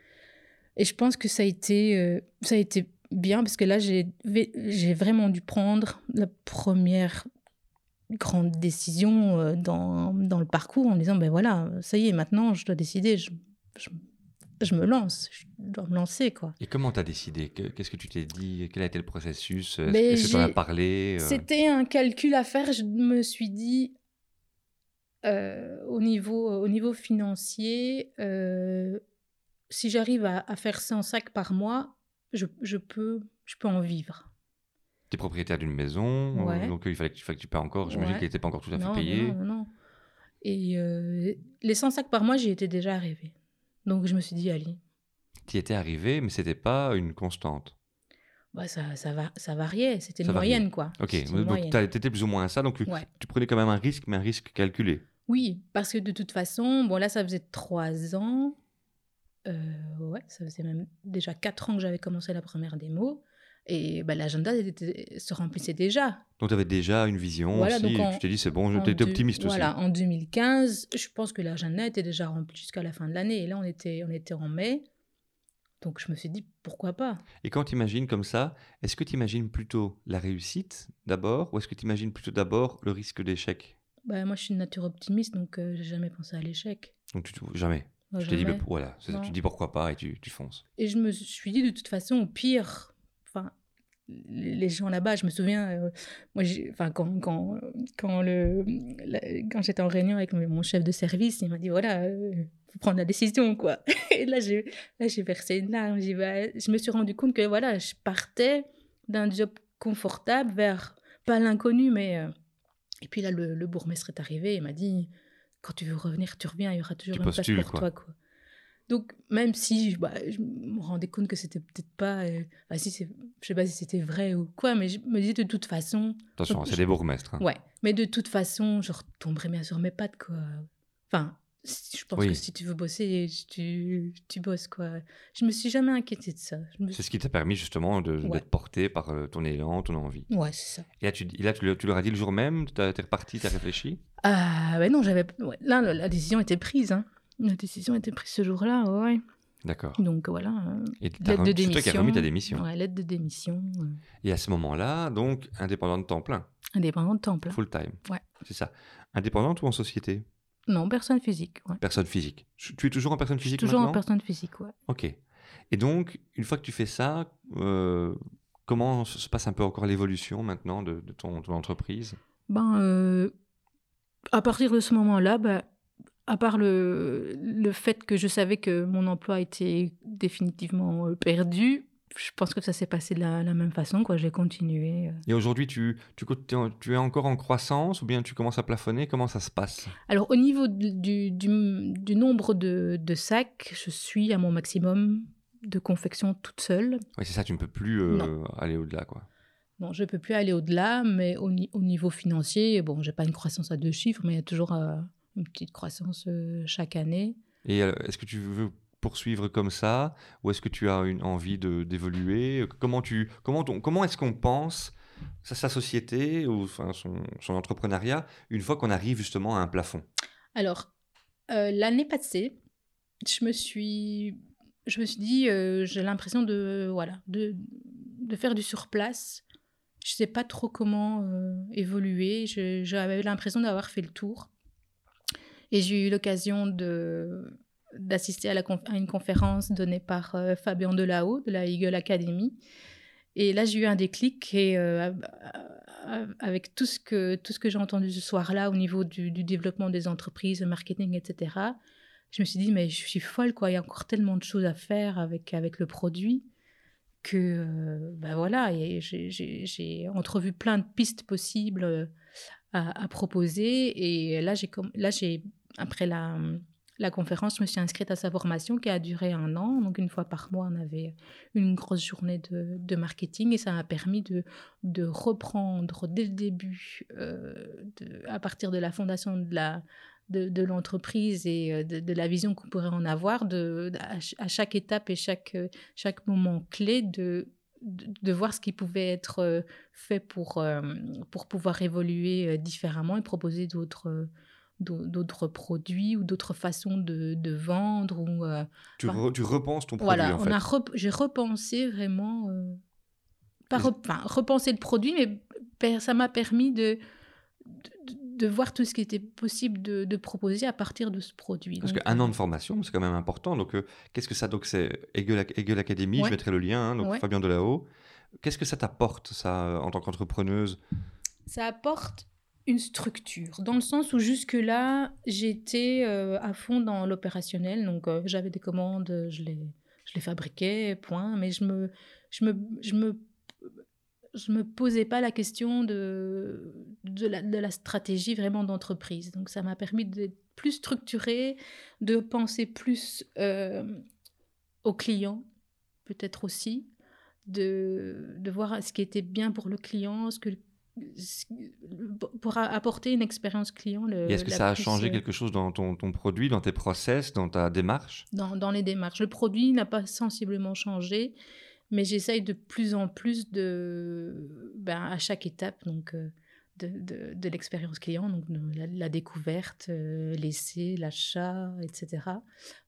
Et je pense que ça a été, euh, ça a été bien parce que là, j'ai, j'ai vraiment dû prendre la première grande décision euh, dans, dans, le parcours en disant ben voilà, ça y est, maintenant, je dois décider, je, je, me lance, je dois me lancer quoi. Et comment tu as décidé Qu'est-ce que tu t'es dit? Quel a été le processus? Est-ce que tu en as parlé euh? C'était un calcul à faire. Je me suis dit euh, au, niveau, au niveau financier, euh, si j'arrive à, faire 100 sacs par mois, je, je, peux, je peux en vivre. Tu es propriétaire d'une maison, donc il fallait que, tu, tu payes encore. J'imagine ouais. qu'elle n'était pas encore tout à fait payée. Non, non. Et les 100 sacs par mois, j'y étais déjà arrivée. Donc je me suis dit, allez. Tu y étais arrivée, mais c'était pas une constante. Bah, ça, ça, va, ça variait, c'était une moyenne, quoi. Ok, donc tu étais plus ou moins à ça, donc tu prenais quand même un risque, mais un risque calculé. Oui, parce que de toute façon, bon là, ça faisait trois ans. Euh, ouais, ça faisait même déjà quatre ans que j'avais commencé la première démo. Et bah, l'agenda se remplissait déjà. Donc tu avais déjà une vision aussi, et tu t'es dit c'est bon, tu étais optimiste aussi. Voilà, en 2015, je pense que l'agenda était déjà rempli jusqu'à la fin de l'année. Et là, on était, on était en mai. Donc je me suis dit pourquoi pas? Et quand tu imagines comme ça, est-ce que tu imagines plutôt la réussite d'abord ou est-ce que tu imagines plutôt d'abord le risque d'échec? Bah, Moi, je suis une nature optimiste, donc euh, j'ai jamais pensé à l'échec. Donc tu jamais? Je t'ai dit, bah, voilà, tu dis pourquoi pas et tu, tu fonces. Et je me suis dit de toute façon, au pire, les gens là-bas, je me souviens, euh, moi, enfin, quand, quand, quand, le, quand j'étais en réunion avec mon chef de service, il m'a dit voilà, euh, faut prendre la décision, quoi. <laughs> Et là, j'ai, là, j'ai versé une larme. Bah, je me suis rendu compte que voilà, je partais d'un job confortable vers pas l'inconnu, mais. Euh, et puis là, le, le bourgmestre est arrivé et m'a dit quand tu veux revenir, tu reviens, il y aura toujours une place pour toi, quoi. Donc, même si bah, je me rendais compte que c'était peut-être pas. Euh, si je sais pas si c'était vrai ou quoi, mais je me disais de toute façon. Attention, c'est des bourgmestres. Hein. Ouais, mais de toute façon, je retomberais bien sur mes pattes, quoi. Enfin, je pense que si tu veux bosser, tu, tu bosses, quoi. Je me suis jamais inquiétée de ça. C'est ce qui t'a permis justement d'être porté par euh, ton élan, ton envie. Ouais, c'est ça. Et là, tu, là, tu, tu leur as dit le jour même Tu es reparti, tu as réfléchi? Ah, ben non, j'avais. là, la décision était prise. Hein. La décision été prise ce jour-là, ouais. D'accord. Donc voilà. Euh, et l'aide de démission. C'est toi qui as remis ta démission. Ouais, l'aide de démission. Et à ce moment-là, donc, indépendante de temps plein. Indépendante de temps plein. Full time. Ouais. C'est ça. Indépendante ou en société? Non, personne physique. Ouais. Personne physique. Tu es toujours en personne physique Toujours en personne physique, ouais. Ok. Et donc, une fois que tu fais ça, euh, comment se passe un peu encore l'évolution maintenant de, ton, ton, entreprise? Ben, euh, à partir de ce moment-là, ben, à part le, le fait que je savais que mon emploi était définitivement euh, perdu, je pense que ça s'est passé de la, même façon. quoi. J'ai continué. Euh. Et aujourd'hui, tu, tu, tu, es encore en croissance ou bien tu commences à plafonner? Comment ça se passe? Alors, au niveau du, du, du nombre de, de, sacs, je suis à mon maximum de confection toute seule. Oui, c'est ça, tu ne peux plus euh, aller au-delà. quoi. Non, je ne peux plus aller au-delà, mais au, au, niveau financier, bon, j'ai pas une croissance à deux chiffres, mais il y a toujours une petite croissance euh, chaque année. Et euh, est-ce que tu veux poursuivre comme ça? Ou est-ce que tu as une envie d'évoluer? Comment, tu, comment, comment est-ce qu'on pense sa, sa société ou enfin, son, son entrepreneuriat une fois qu'on arrive justement à un plafond? Alors, euh, l'année passée, je me suis, je me suis dit, j'ai l'impression de, voilà, de, de faire du surplace. Je ne sais pas trop comment évoluer. J'avais l'impression d'avoir fait le tour. Et j'ai eu l'occasion de d'assister à, une conférence donnée par euh, Fabien Delao de la Eagle Academy. Et là, j'ai eu un déclic et euh, avec tout ce que, que j'ai entendu ce soir-là au niveau du, développement des entreprises, marketing, etc., je me suis dit, mais je suis folle, quoi. Il y a encore tellement de choses à faire avec, avec le produit que, ben voilà, j'ai entrevu plein de pistes possibles à, proposer. Et là, j'ai, là, j'ai après la, la conférence, je me suis inscrite à sa formation qui a duré un an. Donc, une fois par mois, on avait une grosse journée de, marketing et ça m'a permis de, reprendre dès le début, euh, à partir de la fondation de l'entreprise et euh, de, la vision qu'on pourrait en avoir, à, chaque étape et chaque, chaque moment clé, de, voir ce qui pouvait être euh, fait pour pouvoir évoluer différemment et proposer d'autres d'autres produits ou d'autres façons de, de, vendre. Ou, euh, tu, tu, repenses ton produit en fait. j'ai repensé vraiment, euh, pas repenser le produit, mais ça m'a permis de, de, voir tout ce qui était possible de, de proposer à partir de ce produit. Parce qu'un an de formation, c'est quand même important. Donc, euh, qu'est-ce que ça Donc, c'est Hegel, Academy, je mettrai le lien, hein, donc Fabien Delao. Qu'est-ce que ça t'apporte, ça, en tant qu'entrepreneuse? Ça apporte une structure, dans le sens où jusque-là, j'étais euh, à fond dans l'opérationnel. Donc, euh, j'avais des commandes, je les, je les fabriquais, point. Mais je me, je me, je me, je me posais pas la question de, de, la, de la stratégie vraiment d'entreprise. Donc, ça m'a permis d'être plus structuré, de penser plus euh, aux clients, peut-être aussi, de, de voir ce qui était bien pour le client, ce que pour apporter une expérience client. Est-ce que ça a changé quelque chose dans ton, ton, produit, dans tes process, dans ta démarche? Dans, dans, les démarches. Le produit n'a pas sensiblement changé, mais j'essaye de plus en plus de, ben, à chaque étape donc, euh, de, de, de l'expérience client, donc la, découverte, euh, l'essai, l'achat, etc.,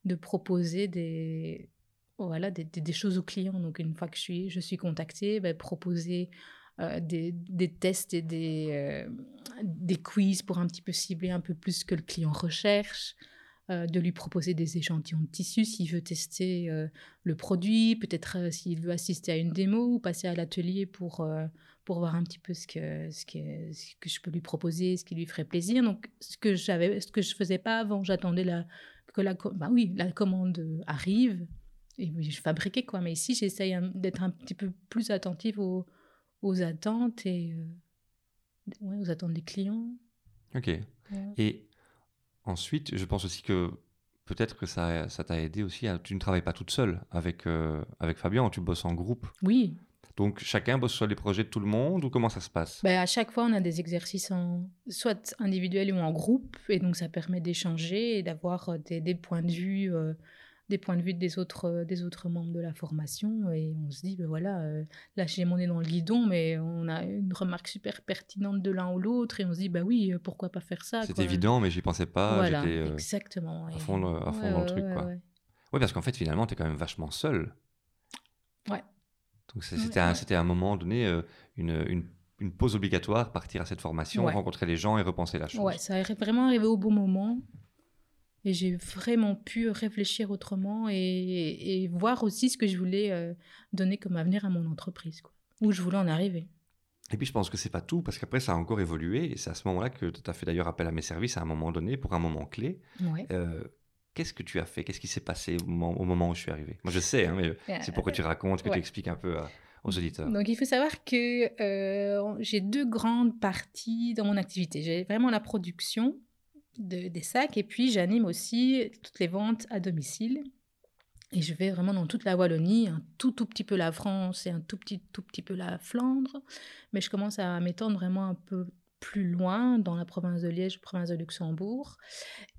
de proposer des, voilà, des, des, choses aux clients. Donc une fois que je suis, je suis contactée, ben, proposer euh, des, tests et des, euh, des quiz pour un petit peu cibler un peu plus ce que le client recherche, euh, de lui proposer des échantillons de tissu s'il veut tester le produit, peut-être s'il veut assister à une démo ou passer à l'atelier pour, pour voir un petit peu ce que, ce, que, ce que je peux lui proposer, ce qui lui ferait plaisir. Donc, ce que, j'avais, ce que je faisais pas avant, j'attendais la, que la, bah oui, la commande arrive et je fabriquais quoi. Mais ici, j'essaye d'être un petit peu plus attentive aux aux attentes et euh, ouais, aux attentes des clients. Ok. Et ensuite, je pense aussi que peut-être que ça, ça t'a aidé aussi. À, tu ne travailles pas toute seule avec, euh, avec Fabien, tu bosses en groupe. Oui. Donc chacun bosse sur les projets de tout le monde ou comment ça se passe? Ben, À chaque fois, on a des exercices en, soit individuels ou en groupe. Et donc ça permet d'échanger et d'avoir euh, des, des, points de vue des points de vue des autres, euh, des autres membres de la formation. Et on se dit, ben voilà, euh, là j'ai mon nez dans le guidon, mais on a une remarque super pertinente de l'un ou l'autre. Et on se dit, bah oui, euh, pourquoi pas faire ça C'est évident, mais j'y pensais pas. Voilà, exactement. À fond, à fond dans le truc. quoi. Oui, parce qu'en fait, finalement, tu es quand même vachement seul. Ouais. Donc c'était un, un, moment donné, une, une, une, pause obligatoire, partir à cette formation, rencontrer les gens et repenser la chose. Ouais, ça est vraiment arrivé au bon moment. Et j'ai vraiment pu réfléchir autrement et, voir aussi ce que je voulais euh, donner comme avenir à mon entreprise, quoi, où je voulais en arriver. Et puis je pense que c'est pas tout, parce qu'après ça a encore évolué, et c'est à ce moment-là que tu as fait d'ailleurs appel à mes services à un moment donné, pour un moment clé. Euh, qu'est-ce que tu as fait? Qu'est-ce qui s'est passé au moment, où je suis arrivé? Moi je sais, hein, mais c'est pour que tu racontes, que tu expliques un peu aux auditeurs. Donc il faut savoir que euh, j'ai deux grandes parties dans mon activité. J'ai vraiment la production, des sacs. Et puis, j'anime aussi toutes les ventes à domicile. Et je vais vraiment dans toute la Wallonie, un tout, tout petit peu la France et un tout petit, tout petit peu la Flandre. Mais je commence à m'étendre vraiment un peu plus loin, dans la province de Liège, province de Luxembourg.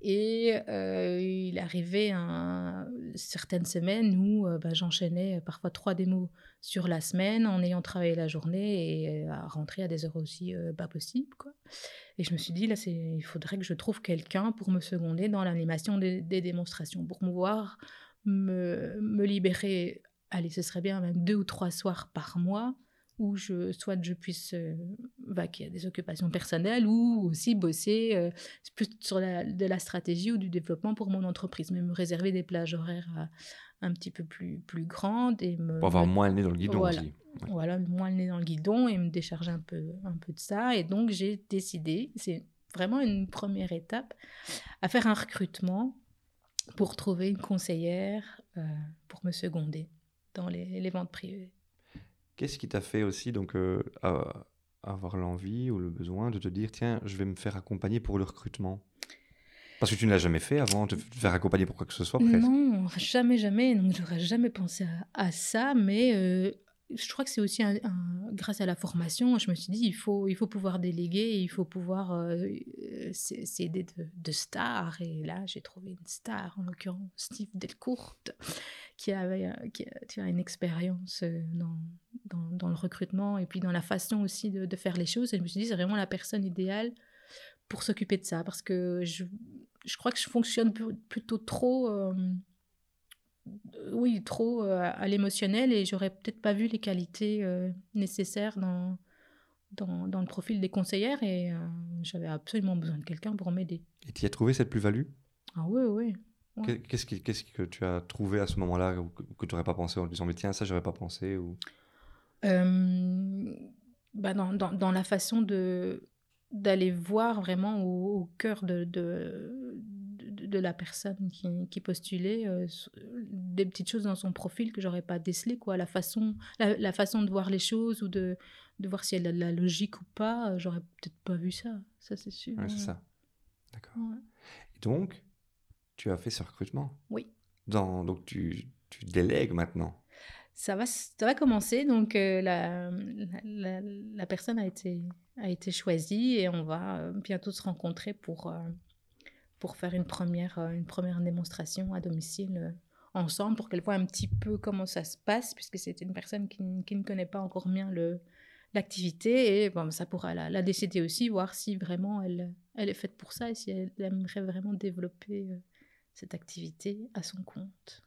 Et euh, il arrivait certaines semaines où euh, bah, j'enchaînais parfois trois démos sur la semaine en ayant travaillé la journée et euh, à rentrer à des heures aussi pas possibles. Et je me suis dit, là, il faudrait que je trouve quelqu'un pour me seconder dans l'animation des, démonstrations, pour me voir me, me libérer. Allez, ce serait bien même deux ou trois soirs par mois où je, soit je puisse euh, vaquer à des occupations personnelles ou aussi bosser euh, plus sur la, de la stratégie ou du développement pour mon entreprise, mais me réserver des plages horaires euh, un petit peu plus, plus grandes. Et me, pour avoir moins le nez dans le guidon voilà, aussi. Voilà, moins le nez dans le guidon et me décharger un peu, un peu de ça. Et donc j'ai décidé, c'est vraiment une première étape, à faire un recrutement pour trouver une conseillère pour me seconder dans les, les ventes privées. Qu'est-ce qui t'a fait aussi donc euh, avoir l'envie ou le besoin de te dire tiens, je vais me faire accompagner pour le recrutement? Parce que tu ne l'as jamais fait avant, de te faire accompagner pour quoi que ce soit presque. Non, jamais, jamais. Donc j'aurais jamais pensé à, ça, mais euh, je crois que c'est aussi grâce à la formation, je me suis dit il faut, il faut pouvoir déléguer, il faut pouvoir euh, s'aider de, de stars. Et là, j'ai trouvé une star, en l'occurrence Steve Delcourt, qui avait euh, qui a, une expérience euh, dans, dans, le recrutement et puis dans la façon aussi de, faire les choses. Et je me suis dit, c'est vraiment la personne idéale pour s'occuper de ça parce que je, je crois que je fonctionne plutôt trop, euh, oui, trop à l'émotionnel et j'aurais peut-être pas vu les qualités nécessaires dans, dans, dans, le profil des conseillères et j'avais absolument besoin de quelqu'un pour m'aider. Et tu as trouvé cette plus-value? Ah oui, oui. Qu'est-ce, que tu as trouvé à ce moment-là que, tu n'aurais pas pensé en disant mais tiens ça j'aurais pas pensé ou? Euh, bah dans, dans, dans, la façon de d'aller voir vraiment au, cœur de, de, de, la personne qui, qui postulait euh, des petites choses dans son profil que j'aurais pas décelées, quoi. La façon, la, façon de voir les choses ou de, de voir si elle a de la logique ou pas, j'aurais peut-être pas vu ça, ça c'est sûr. c'est ça. D'accord. Et donc, tu as fait ce recrutement? Oui. Dans, donc, tu, tu délègues maintenant? Ça va, ça va commencer. Donc, euh, la, la, la, personne a été, a été choisie et on va euh, bientôt se rencontrer pour, euh, pour faire une première, une première démonstration à domicile ensemble pour qu'elle voit un petit peu comment ça se passe, puisque c'est une personne qui, qui, ne connaît pas encore bien l'activité. Et bon, ça pourra la, la, décider aussi, voir si vraiment elle, elle est faite pour ça et si elle aimerait vraiment développer cette activité à son compte.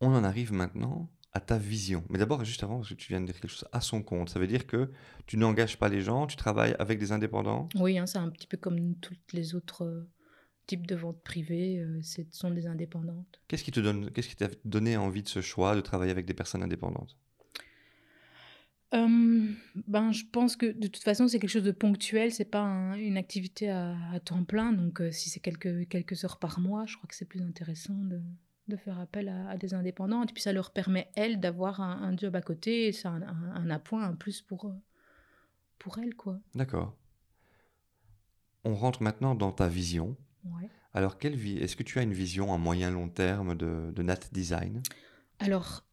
On en arrive maintenant à ta vision. Mais d'abord, juste avant, parce que tu viens de dire quelque chose, à son compte. Ça veut dire que tu n'engages pas les gens, tu travailles avec des indépendants? Oui, hein, c'est un petit peu comme toutes les autres euh, types de ventes privées, euh, ce sont des indépendantes. Qu'est-ce qui te donne, qu'est-ce qui t'a donné envie de ce choix de travailler avec des personnes indépendantes? Hum, ben, je pense que de toute façon, c'est quelque chose de ponctuel, c'est pas une activité à, temps plein. Donc, euh, si c'est quelques, quelques heures par mois, je crois que c'est plus intéressant de, de faire appel à, des indépendantes. Et puis ça leur permet, elles, d'avoir un, job à côté. C'est un, un, appoint, un plus pour, euh, pour elles, quoi. D'accord. On rentre maintenant dans ta vision. Ouais. Alors, quelle vie Est-ce que tu as une vision à moyen long terme de, de Nat Design? Alors,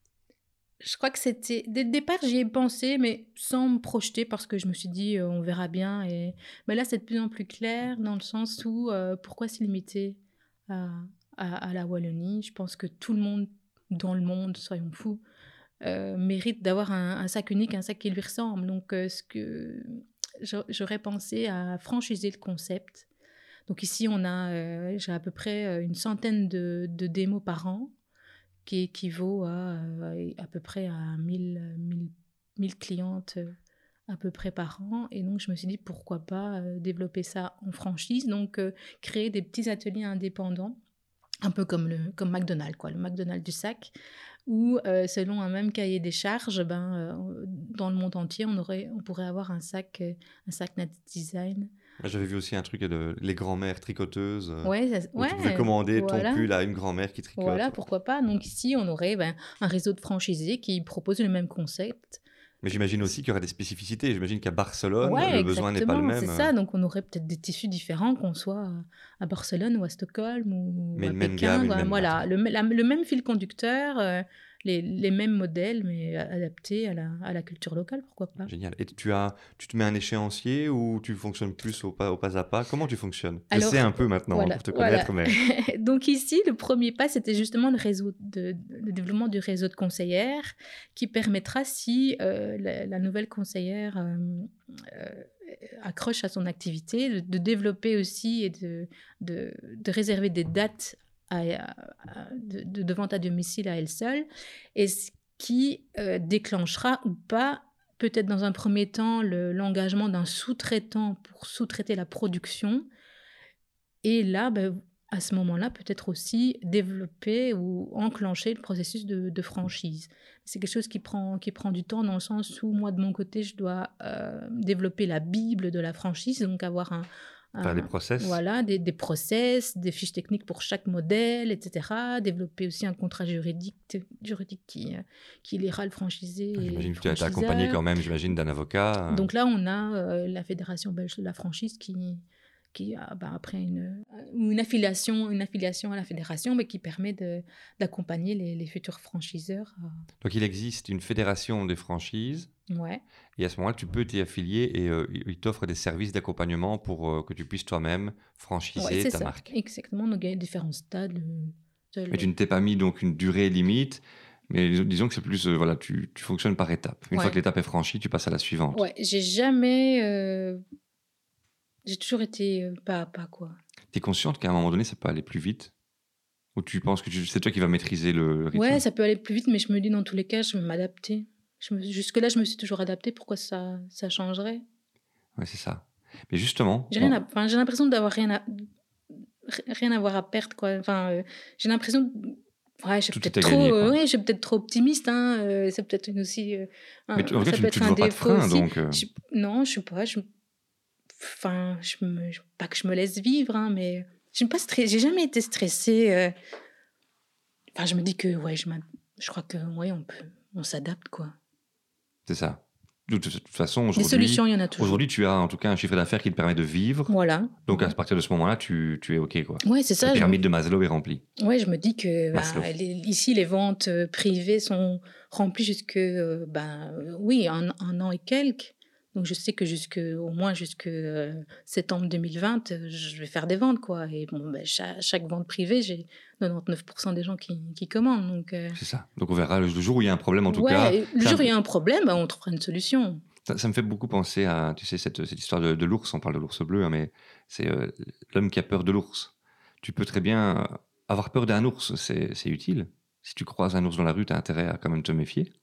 je crois que c'était dès le départ j'y ai pensé, mais sans me projeter parce que je me suis dit euh, on verra bien. Et mais là c'est de plus en plus clair dans le sens où euh, pourquoi se limiter à, à, la Wallonie? Je pense que tout le monde dans le monde, soyons fous, euh, mérite d'avoir un, sac unique, un sac qui lui ressemble. Donc, ce que j'aurais pensé à franchiser le concept. Donc ici, on a, euh, j'ai à peu près une centaine de, démos par an, qui équivaut à à peu près à 1000, 1000, 1000 clientes à peu près par an. Et donc, je me suis dit, pourquoi pas développer ça en franchise, donc créer des petits ateliers indépendants un peu comme le comme McDonald's quoi le McDonald's du sac où euh, selon un même cahier des charges ben euh, dans le monde entier on aurait on pourrait avoir un sac euh, un sac Nat Design j'avais vu aussi un truc de les grand-mères tricoteuses ouais, ça, où tu pouvais commander ton pull à une grand-mère qui tricote. Voilà pourquoi pas. Donc ici on aurait ben, un réseau de franchisés qui propose le même concept. Mais j'imagine aussi qu'il y aurait des spécificités. J'imagine qu'à Barcelone, le besoin n'est pas le même. C'est ça, donc on aurait peut-être des tissus différents, qu'on soit à Barcelone ou à Stockholm ou mais à Pékin. Gamme, voilà, le, le, même fil conducteur, euh, les, les, mêmes modèles, mais adaptés à la, à la, culture locale, pourquoi pas. Génial. Et tu, as, tu te mets un échéancier ou tu fonctionnes plus au pas, au pas à pas? Comment tu fonctionnes? Je sais un peu maintenant pour te connaître. Mais... <laughs> Donc ici, le premier pas, c'était justement le, réseau de, le développement du réseau de conseillères qui permettra, si euh, la, nouvelle conseillère euh, euh, accroche à son activité, de, développer aussi et de, de, de réserver des dates de, vente à domicile à elle seule, et ce qui euh, déclenchera ou pas, peut-être dans un premier temps, l'engagement d'un sous-traitant pour sous-traiter la production. Et là, ben, à ce moment-là, peut-être aussi développer ou enclencher le processus de, franchise. C'est quelque chose qui prend, qui prend du temps dans le sens où moi, de mon côté, je dois euh, développer la Bible de la franchise, donc avoir un, Des process. Voilà, des, des, process, des fiches techniques pour chaque modèle, etc. Développer aussi un contrat juridique, juridique qui, euh, qui liera le franchisé. J'imagine que tu es accompagné quand même, j'imagine, d'un avocat. Donc là, on a euh, la Fédération belge de la franchise qui, qui a bah, après une, une, affiliation, une affiliation à la fédération, mais qui permet d'accompagner les, les, futurs franchiseurs. Donc il existe une fédération des franchises. Ouais. Et à ce moment-là, tu peux t'y affilier et euh, ils t'offrent des services d'accompagnement pour euh, que tu puisses toi-même franchiser ta marque. Exactement, donc il y a différents stades. Mais tu ne t'es pas mis donc une durée limite. Mais disons que c'est plus, euh, voilà, tu, tu, fonctionnes par étapes. Une fois que l'étape est franchie, tu passes à la suivante. Ouais, j'ai jamais j'ai toujours été euh, pas à pas, quoi. Tu es consciente qu'à un moment donné, ça peut aller plus vite? Ou tu penses que c'est toi qui vas maîtriser le rythme? Ouais, ça peut aller plus vite, mais je me dis dans tous les cas, je vais m'adapter. Jusque-là, je me suis toujours adapté. Pourquoi ça, ça changerait? Ouais, c'est ça. Mais justement. J'ai l'impression d'avoir rien à, rien à à perdre, quoi. Enfin, euh, j'ai l'impression. Ouais, je suis peut-être trop, euh, ouais, peut trop optimiste. Hein, c'est peut-être aussi. mais en fait, tu, ne vois pas de frein, donc. non, je suis pas. Je, enfin, je me, pas que je me laisse vivre, hein, mais j'ai pas j'ai jamais été stressée. Euh. Enfin, je me dis que ouais, je, je crois que ouais, on peut, on s'adapte quoi. C'est ça. De toute façon, aujourd'hui, des solutions, il y en a toujours. Aujourd'hui, tu as en tout cas un chiffre d'affaires qui te permet de vivre. Voilà. Donc à partir de ce moment-là, tu, tu es ok quoi. Ouais, c'est ça. La pyramide de Maslow est remplie. Ouais, je me dis que bah, ici les ventes euh, privées sont remplies jusque euh, ben oui un, un an et quelques. Donc je sais que jusque au moins jusque euh, septembre 2020, euh, je vais faire des ventes quoi. Et bon, ben, chaque, vente privée, j'ai 99% des gens qui, qui commandent. Donc euh c'est ça. Donc on verra le jour où il y a un problème en tout cas. Le jour où il y a un problème, ben, on trouvera une solution. Ça, me fait beaucoup penser à tu sais cette, cette histoire de, l'ours. On parle de l'ours bleu, hein, mais c'est l'homme qui a peur de l'ours. Tu peux très bien avoir peur d'un ours, c'est utile. Si tu croises un ours dans la rue, tu as intérêt à quand même te méfier.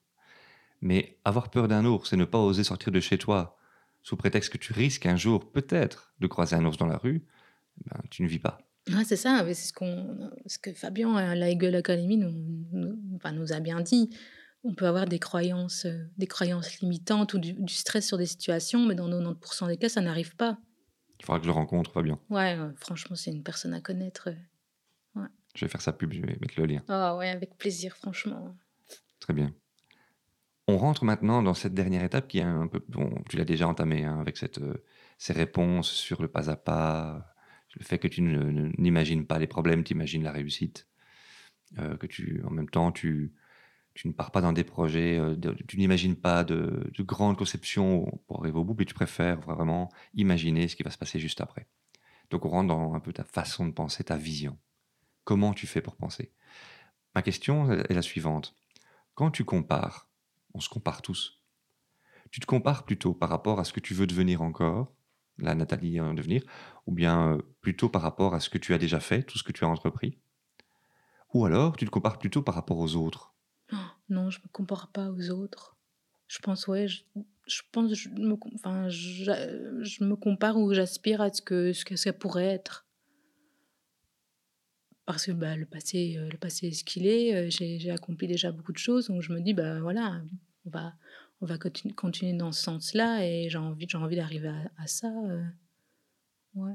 Mais avoir peur d'un ours et ne pas oser sortir de chez toi sous prétexte que tu risques un jour peut-être de croiser un ours dans la rue, ben, tu ne vis pas. c'est ça, c'est ce, qu'on, ce que Fabien à la Eagle Academy nous, enfin, nous a bien dit. On peut avoir des croyances, euh, des croyances limitantes ou du, stress sur des situations, mais dans 90% des cas, ça n'arrive pas. Il faudra que je le rencontre, Fabien. Ouais, franchement, c'est une personne à connaître. Ouais. Je vais faire sa pub, je vais mettre le lien. Ah ouais, avec plaisir, franchement. Très bien. On rentre maintenant dans cette dernière étape qui est un peu, bon, tu l'as déjà entamé hein, avec cette, euh, ces réponses sur le pas à pas, le fait que tu n'imagines pas les problèmes, tu imagines la réussite, euh, que tu, en même temps, tu, tu ne pars pas dans des projets, euh, tu n'imagines pas de, de, grandes conceptions pour arriver au bout, mais tu préfères vraiment imaginer ce qui va se passer juste après. Donc on rentre dans un peu ta façon de penser, ta vision. Comment tu fais pour penser? Ma question est la suivante. Quand tu compares on se compare tous. Tu te compares plutôt par rapport à ce que tu veux devenir encore, la Nathalie en devenir, ou bien euh, plutôt par rapport à ce que tu as déjà fait, tout ce que tu as entrepris? Ou alors tu te compares plutôt par rapport aux autres oh, Non, je me compare pas aux autres. Je pense, ouais, je, pense, me, enfin, je, me compare ou j'aspire à ce que, ce que ça pourrait être parce que bah, le passé euh, le passé est ce qu'il est euh, j'ai accompli déjà beaucoup de choses donc je me dis bah voilà on va on va continuer dans ce sens là et j'ai envie envie d'arriver à, ça euh,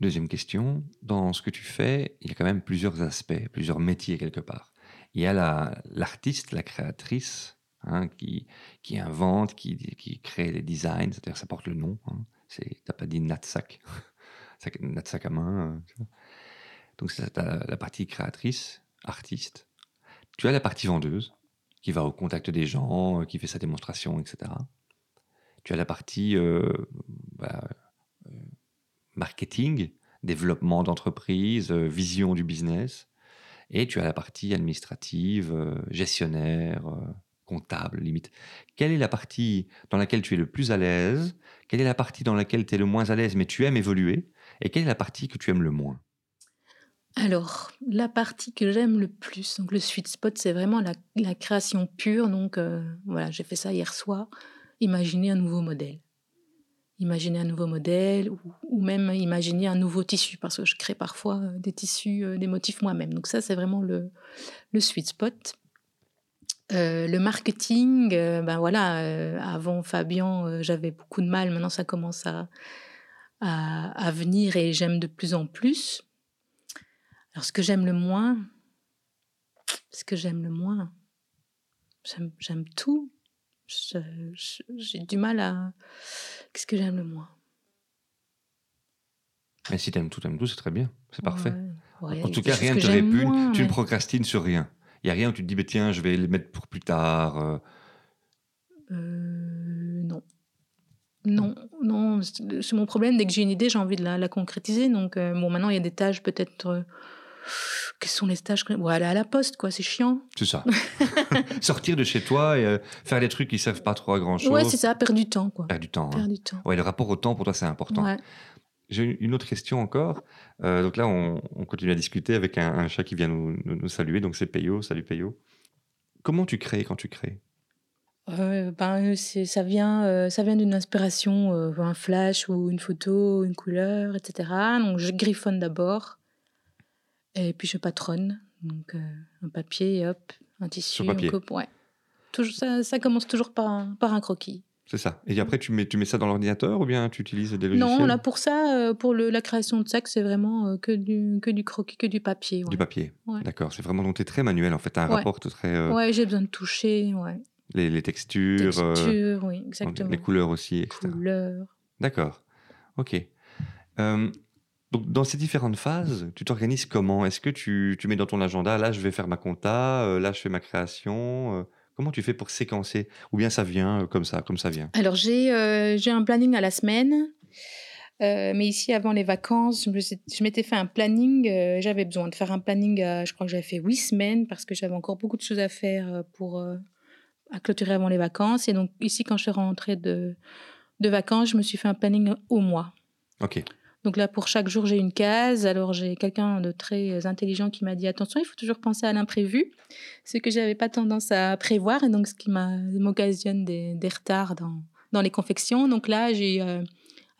deuxième question. Dans ce que tu fais il y a quand même plusieurs aspects plusieurs métiers quelque part. Il y a l'artiste la, créatrice hein, qui qui invente qui qui crée les designs c'est-à-dire ça porte le nom hein, c'est t'as pas dit Natsak. <laughs> Natsak à main donc c'est la partie créatrice, artiste. Tu as la partie vendeuse, qui va au contact des gens, euh, qui fait sa démonstration, etc. Tu as la partie euh, bah, euh, marketing, développement d'entreprise, vision du business. Et tu as la partie administrative, gestionnaire, comptable, limite. Quelle est la partie dans laquelle tu es le plus à l'aise? Quelle est la partie dans laquelle tu es le moins à l'aise mais tu aimes évoluer? Et quelle est la partie que tu aimes le moins? Alors, la partie que j'aime le plus, donc le sweet spot, c'est vraiment la, création pure. Donc, euh, voilà, j'ai fait ça hier soir. Imaginer un nouveau modèle. Imaginer un nouveau modèle ou, même imaginer un nouveau tissu, parce que je crée parfois euh, des tissus, euh, des motifs moi-même. Donc, ça, c'est vraiment le, sweet spot. le marketing, ben voilà, avant Fabien, j'avais beaucoup de mal. Maintenant, ça commence à venir et j'aime de plus en plus. Alors, ce que j'aime le moins, ce que j'aime le moins, j'aime tout. J'ai du mal à. Qu'est-ce que j'aime le moins? Mais si t'aimes tout, t'aimes tout, c'est très bien. C'est parfait. en tout cas, rien ne te répugne. Tu ne procrastines sur rien. Il n'y a rien où tu te dis, bah, tiens, je vais les mettre pour plus tard. Euh. Euh, non. Non, non, c'est mon problème. Dès que j'ai une idée, j'ai envie de la, concrétiser. Donc, euh, bon, maintenant, il y a des tâches peut-être quels sont les stages Ou aller à la poste, quoi, c'est chiant. C'est ça. <laughs> Sortir de chez toi et euh, faire des trucs qui ne servent pas trop à grand-chose. Ouais, c'est ça, perdre du temps, quoi. Perdre du temps. Perdre du temps. Ouais, le rapport au temps, pour toi, c'est important. J'ai une autre question encore. Euh, donc là, on, continue à discuter avec un, chat qui vient nous, nous, saluer. Donc c'est Peyo. Salut Peyo. Comment tu crées quand tu crées? Euh, ben, ça vient, ça vient d'une inspiration, un flash ou une photo, une couleur, etc. Donc je griffonne d'abord. Et puis je patronne, donc euh, un papier, hop, un tissu, coupe, ouais. Toujours, ça, ça, commence toujours par un, par un croquis. C'est ça. Et après, tu mets, tu mets ça dans l'ordinateur ou bien tu utilises des logiciels Non, là, pour ça, euh, pour le, la création de sacs, c'est vraiment euh, que, du, que du croquis, que du papier. Du papier. D'accord. C'est vraiment, donc tu es très manuel en fait. As un rapport très. Ouais, j'ai besoin de toucher. Ouais. Les, les textures. Textures, oui, exactement. Les couleurs aussi, etc. Couleurs. D'accord. Ok. Donc, dans ces différentes phases, tu t'organises comment? Est-ce que tu, tu, mets dans ton agenda, là, je vais faire ma compta, là, je fais ma création Comment tu fais pour séquencer? Ou bien ça vient euh, comme ça, comme ça vient? Alors, j'ai euh, un planning à la semaine. Euh, mais ici, avant les vacances, je m'étais fait un planning. j'avais besoin de faire un planning, je crois que j'avais fait huit semaines parce que j'avais encore beaucoup de choses à faire pour à clôturer avant les vacances. Et donc, ici, quand je suis rentrée de, de vacances, je me suis fait un planning au mois. Ok. Donc là, pour chaque jour, j'ai une case. Alors, j'ai quelqu'un de très intelligent qui m'a dit attention, il faut toujours penser à l'imprévu, ce que je n'avais pas tendance à prévoir, et donc ce qui m'occasionne des, retards dans, dans, les confections. Donc là, j'ai, euh,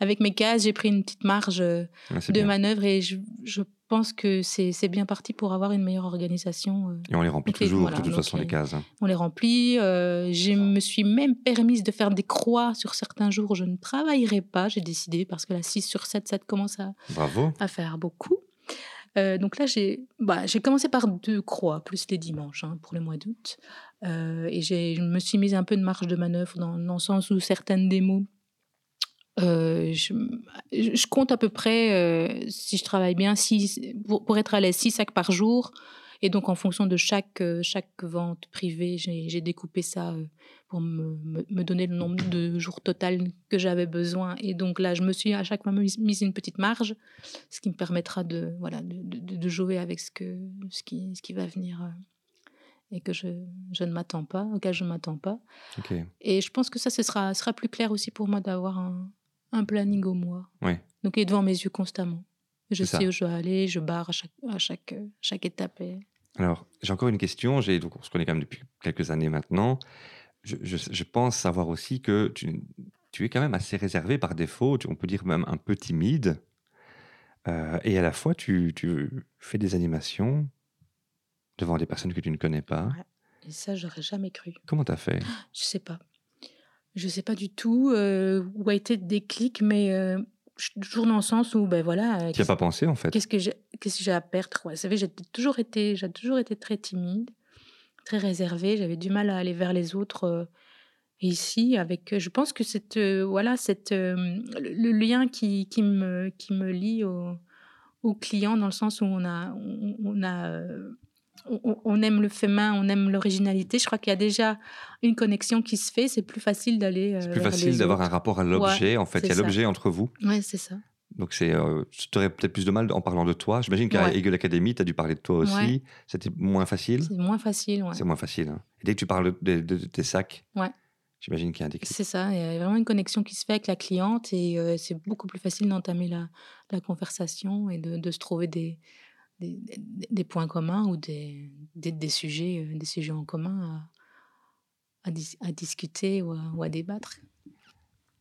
avec mes cases, j'ai pris une petite marge euh, ah, de manœuvre et je, je pense que c'est bien parti pour avoir une meilleure organisation. Euh, et on les remplit toujours, de toute façon, les cases. Hein. On les remplit. Euh, je me suis même permise de faire des croix sur certains jours. Je ne travaillerai pas, j'ai décidé, parce que la 6 sur 7, ça commence à, Bravo. à faire beaucoup. Euh, donc là, j'ai bah, commencé par deux croix, plus les dimanches, hein, pour le mois d'août. et je me suis mise un peu de marge de manœuvre dans, dans le sens où certaines démos euh, je, compte à peu près, euh, si je travaille bien, six, pour, être à l'aise, 6 sacs par jour. Et donc, en fonction de chaque, euh, chaque vente privée, j'ai découpé ça pour me, me, donner le nombre de jours total que j'avais besoin. Et donc là, je me suis à chaque fois mise une petite marge, ce qui me permettra de, voilà, de, de, jouer avec ce, que, ce, qui, ce qui va venir et que je, je ne m'attends pas, auquel je ne m'attends pas. Et je pense que ça, ce sera, sera plus clair aussi pour moi d'avoir un, un planning au mois. Donc il est devant mes yeux constamment. Je sais où je dois aller, je barre à chaque, à chaque, chaque étape. Alors, j'ai encore une question. Donc, on se connaît quand même depuis quelques années maintenant. Je, je, pense savoir aussi que tu, tu, es quand même assez réservé par défaut, on peut dire même un peu timide. Euh, et à la fois, tu, tu, fais des animations devant des personnes que tu ne connais pas. Et ça, j'aurais jamais cru. Comment tu as fait? Je sais pas. Je sais pas du tout euh, où a été le déclic, mais euh, toujours dans le sens où, ben voilà. Euh, tu n'y as pas pensé en fait? Qu'est-ce que j'ai, que à perdre? Vous savez, j'ai toujours été, j'ai toujours été très timide, très réservée. J'avais du mal à aller vers les autres. ici, avec, je pense que cette, voilà, cette, le, lien qui, qui, me, qui me lie au, au client dans le sens où on a, on a on, aime le fait main, on aime l'originalité. Je crois qu'il y a déjà une connexion qui se fait. C'est plus facile d'aller. Euh, c'est plus facile d'avoir un rapport à l'objet. en fait, il y a l'objet entre vous. Oui, c'est ça. Donc, c'est, euh, tu aurais peut-être plus de mal en parlant de toi. J'imagine qu'à ouais. Eagle Academy, tu as dû parler de toi aussi. C'était moins facile. C'est moins facile, C'est moins facile. Hein. Et dès que tu parles de, tes sacs, ouais. j'imagine qu'il y a un déclic. C'est ça. Il y a vraiment une connexion qui se fait avec la cliente et euh, c'est beaucoup plus facile d'entamer la, la conversation et de, de se trouver des, des, points communs ou des, des, sujets, euh, des sujets en commun à, à, discuter ou à, débattre?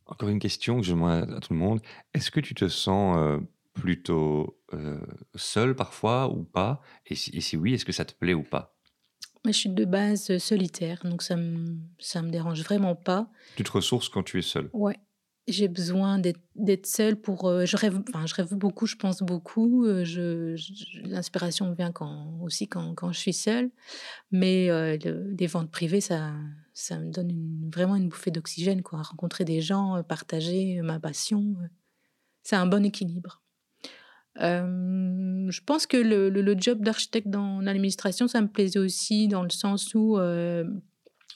Encore une question que je demande à tout le monde. Est-ce que tu te sens euh, plutôt euh, seul parfois ou pas? Et si, et si, oui, est-ce que ça te plaît ou pas? Je suis de base solitaire, donc ça me, ça me dérange vraiment pas. Tu te ressources quand tu es seul? Ouais, j'ai besoin d'être seule pour. Euh, je, rêve, enfin, je rêve beaucoup, je pense beaucoup. Euh, L'inspiration vient aussi quand, je suis seule. Mais euh, les ventes privées, ça, me donne vraiment une bouffée d'oxygène. Quoi. Rencontrer des gens, partager ma passion, c'est un bon équilibre. je pense que le, le, job d'architecte dans l'administration, ça me plaisait aussi dans le sens où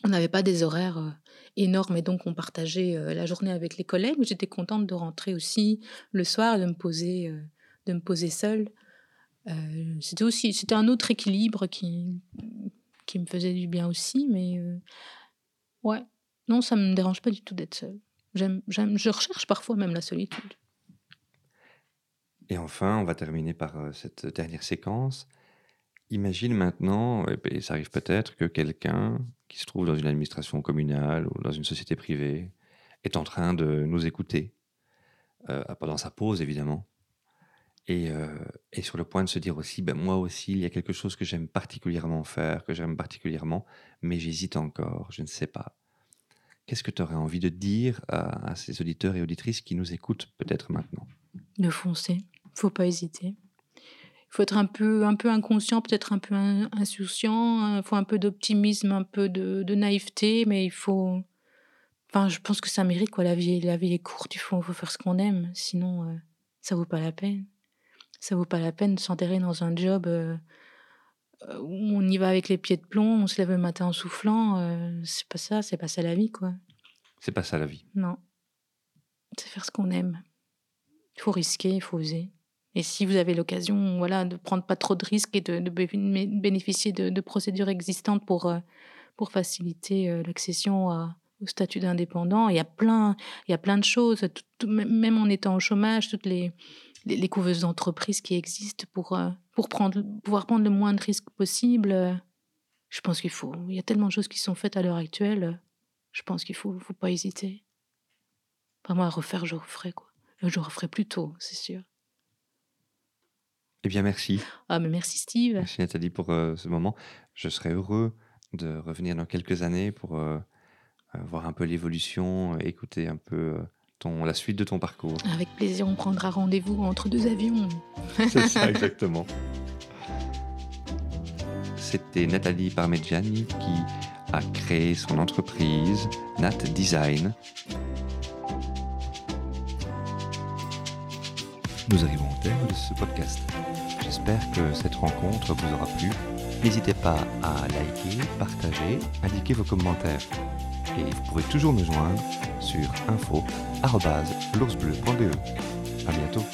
on n'avait pas des horaires énorme et donc on partageait euh, la journée avec les collègues. J'étais contente de rentrer aussi le soir et de me poser, euh, de me poser seule. Euh, c'était aussi c'était un autre équilibre qui, qui me faisait du bien aussi, mais ouais, non, ça me dérange pas du tout d'être seule. J'aime, j'aime, je recherche parfois même la solitude. Et enfin, on va terminer par cette dernière séquence. Imagine maintenant, et ça arrive peut-être, que quelqu'un qui se trouve dans une administration communale ou dans une société privée est en train de nous écouter, euh, pendant sa pause évidemment, et, euh, et, sur le point de se dire aussi, ben, moi aussi, il y a quelque chose que j'aime particulièrement faire, que j'aime particulièrement, mais j'hésite encore, je ne sais pas. qu'est-ce que tu aurais envie de dire à, ces auditeurs et auditrices qui nous écoutent peut-être maintenant? De foncer, faut pas hésiter. Il faut être un peu, un peu inconscient, peut-être un peu insouciant, il faut un peu d'optimisme, un peu de, naïveté, mais il faut... Enfin, je pense que ça mérite, quoi. La vie, la vie est courte, il faut, faut faire ce qu'on aime, sinon ça euh, ça vaut pas la peine. Ça vaut pas la peine de s'enterrer dans un job euh, euh, on y va avec les pieds de plomb, on se lève le matin en soufflant. Euh, c'est pas ça, c'est pas ça la vie, quoi. C'est pas ça la vie. Non. C'est faire ce qu'on aime. Il faut risquer, il faut oser. Et si vous avez l'occasion, voilà, de prendre pas trop de risques et de, bénéficier de, procédures existantes pour, euh, pour faciliter l'accession au statut d'indépendant, il y a plein, il y a plein de choses. même en étant au chômage, toutes les, les, couveuses d'entreprise qui existent pour, euh, pour prendre, pouvoir prendre le moins de risques possible. Euh, je pense qu'il faut. Il y a tellement de choses qui sont faites à l'heure actuelle. Euh, je pense qu'il faut, faut pas hésiter. Pas moi, à refaire, je referai quoi. Je referai plus tôt, c'est sûr. Eh bien, merci. Ah, mais merci Steve. Merci Nathalie pour ce moment. Je serais heureux de revenir dans quelques années pour voir un peu l'évolution, écouter un peu la suite de ton parcours. Avec plaisir, on prendra rendez-vous entre deux avions. <laughs> C'est ça, <laughs> exactement. C'était Nathalie Parmigiani qui a créé son entreprise Nat Design. Nous arrivons au terme de ce podcast. J'espère que cette rencontre vous aura plu. N'hésitez pas à liker, partager, indiquer vos commentaires et vous pouvez toujours me joindre sur info.l'oursbleu.be. À bientôt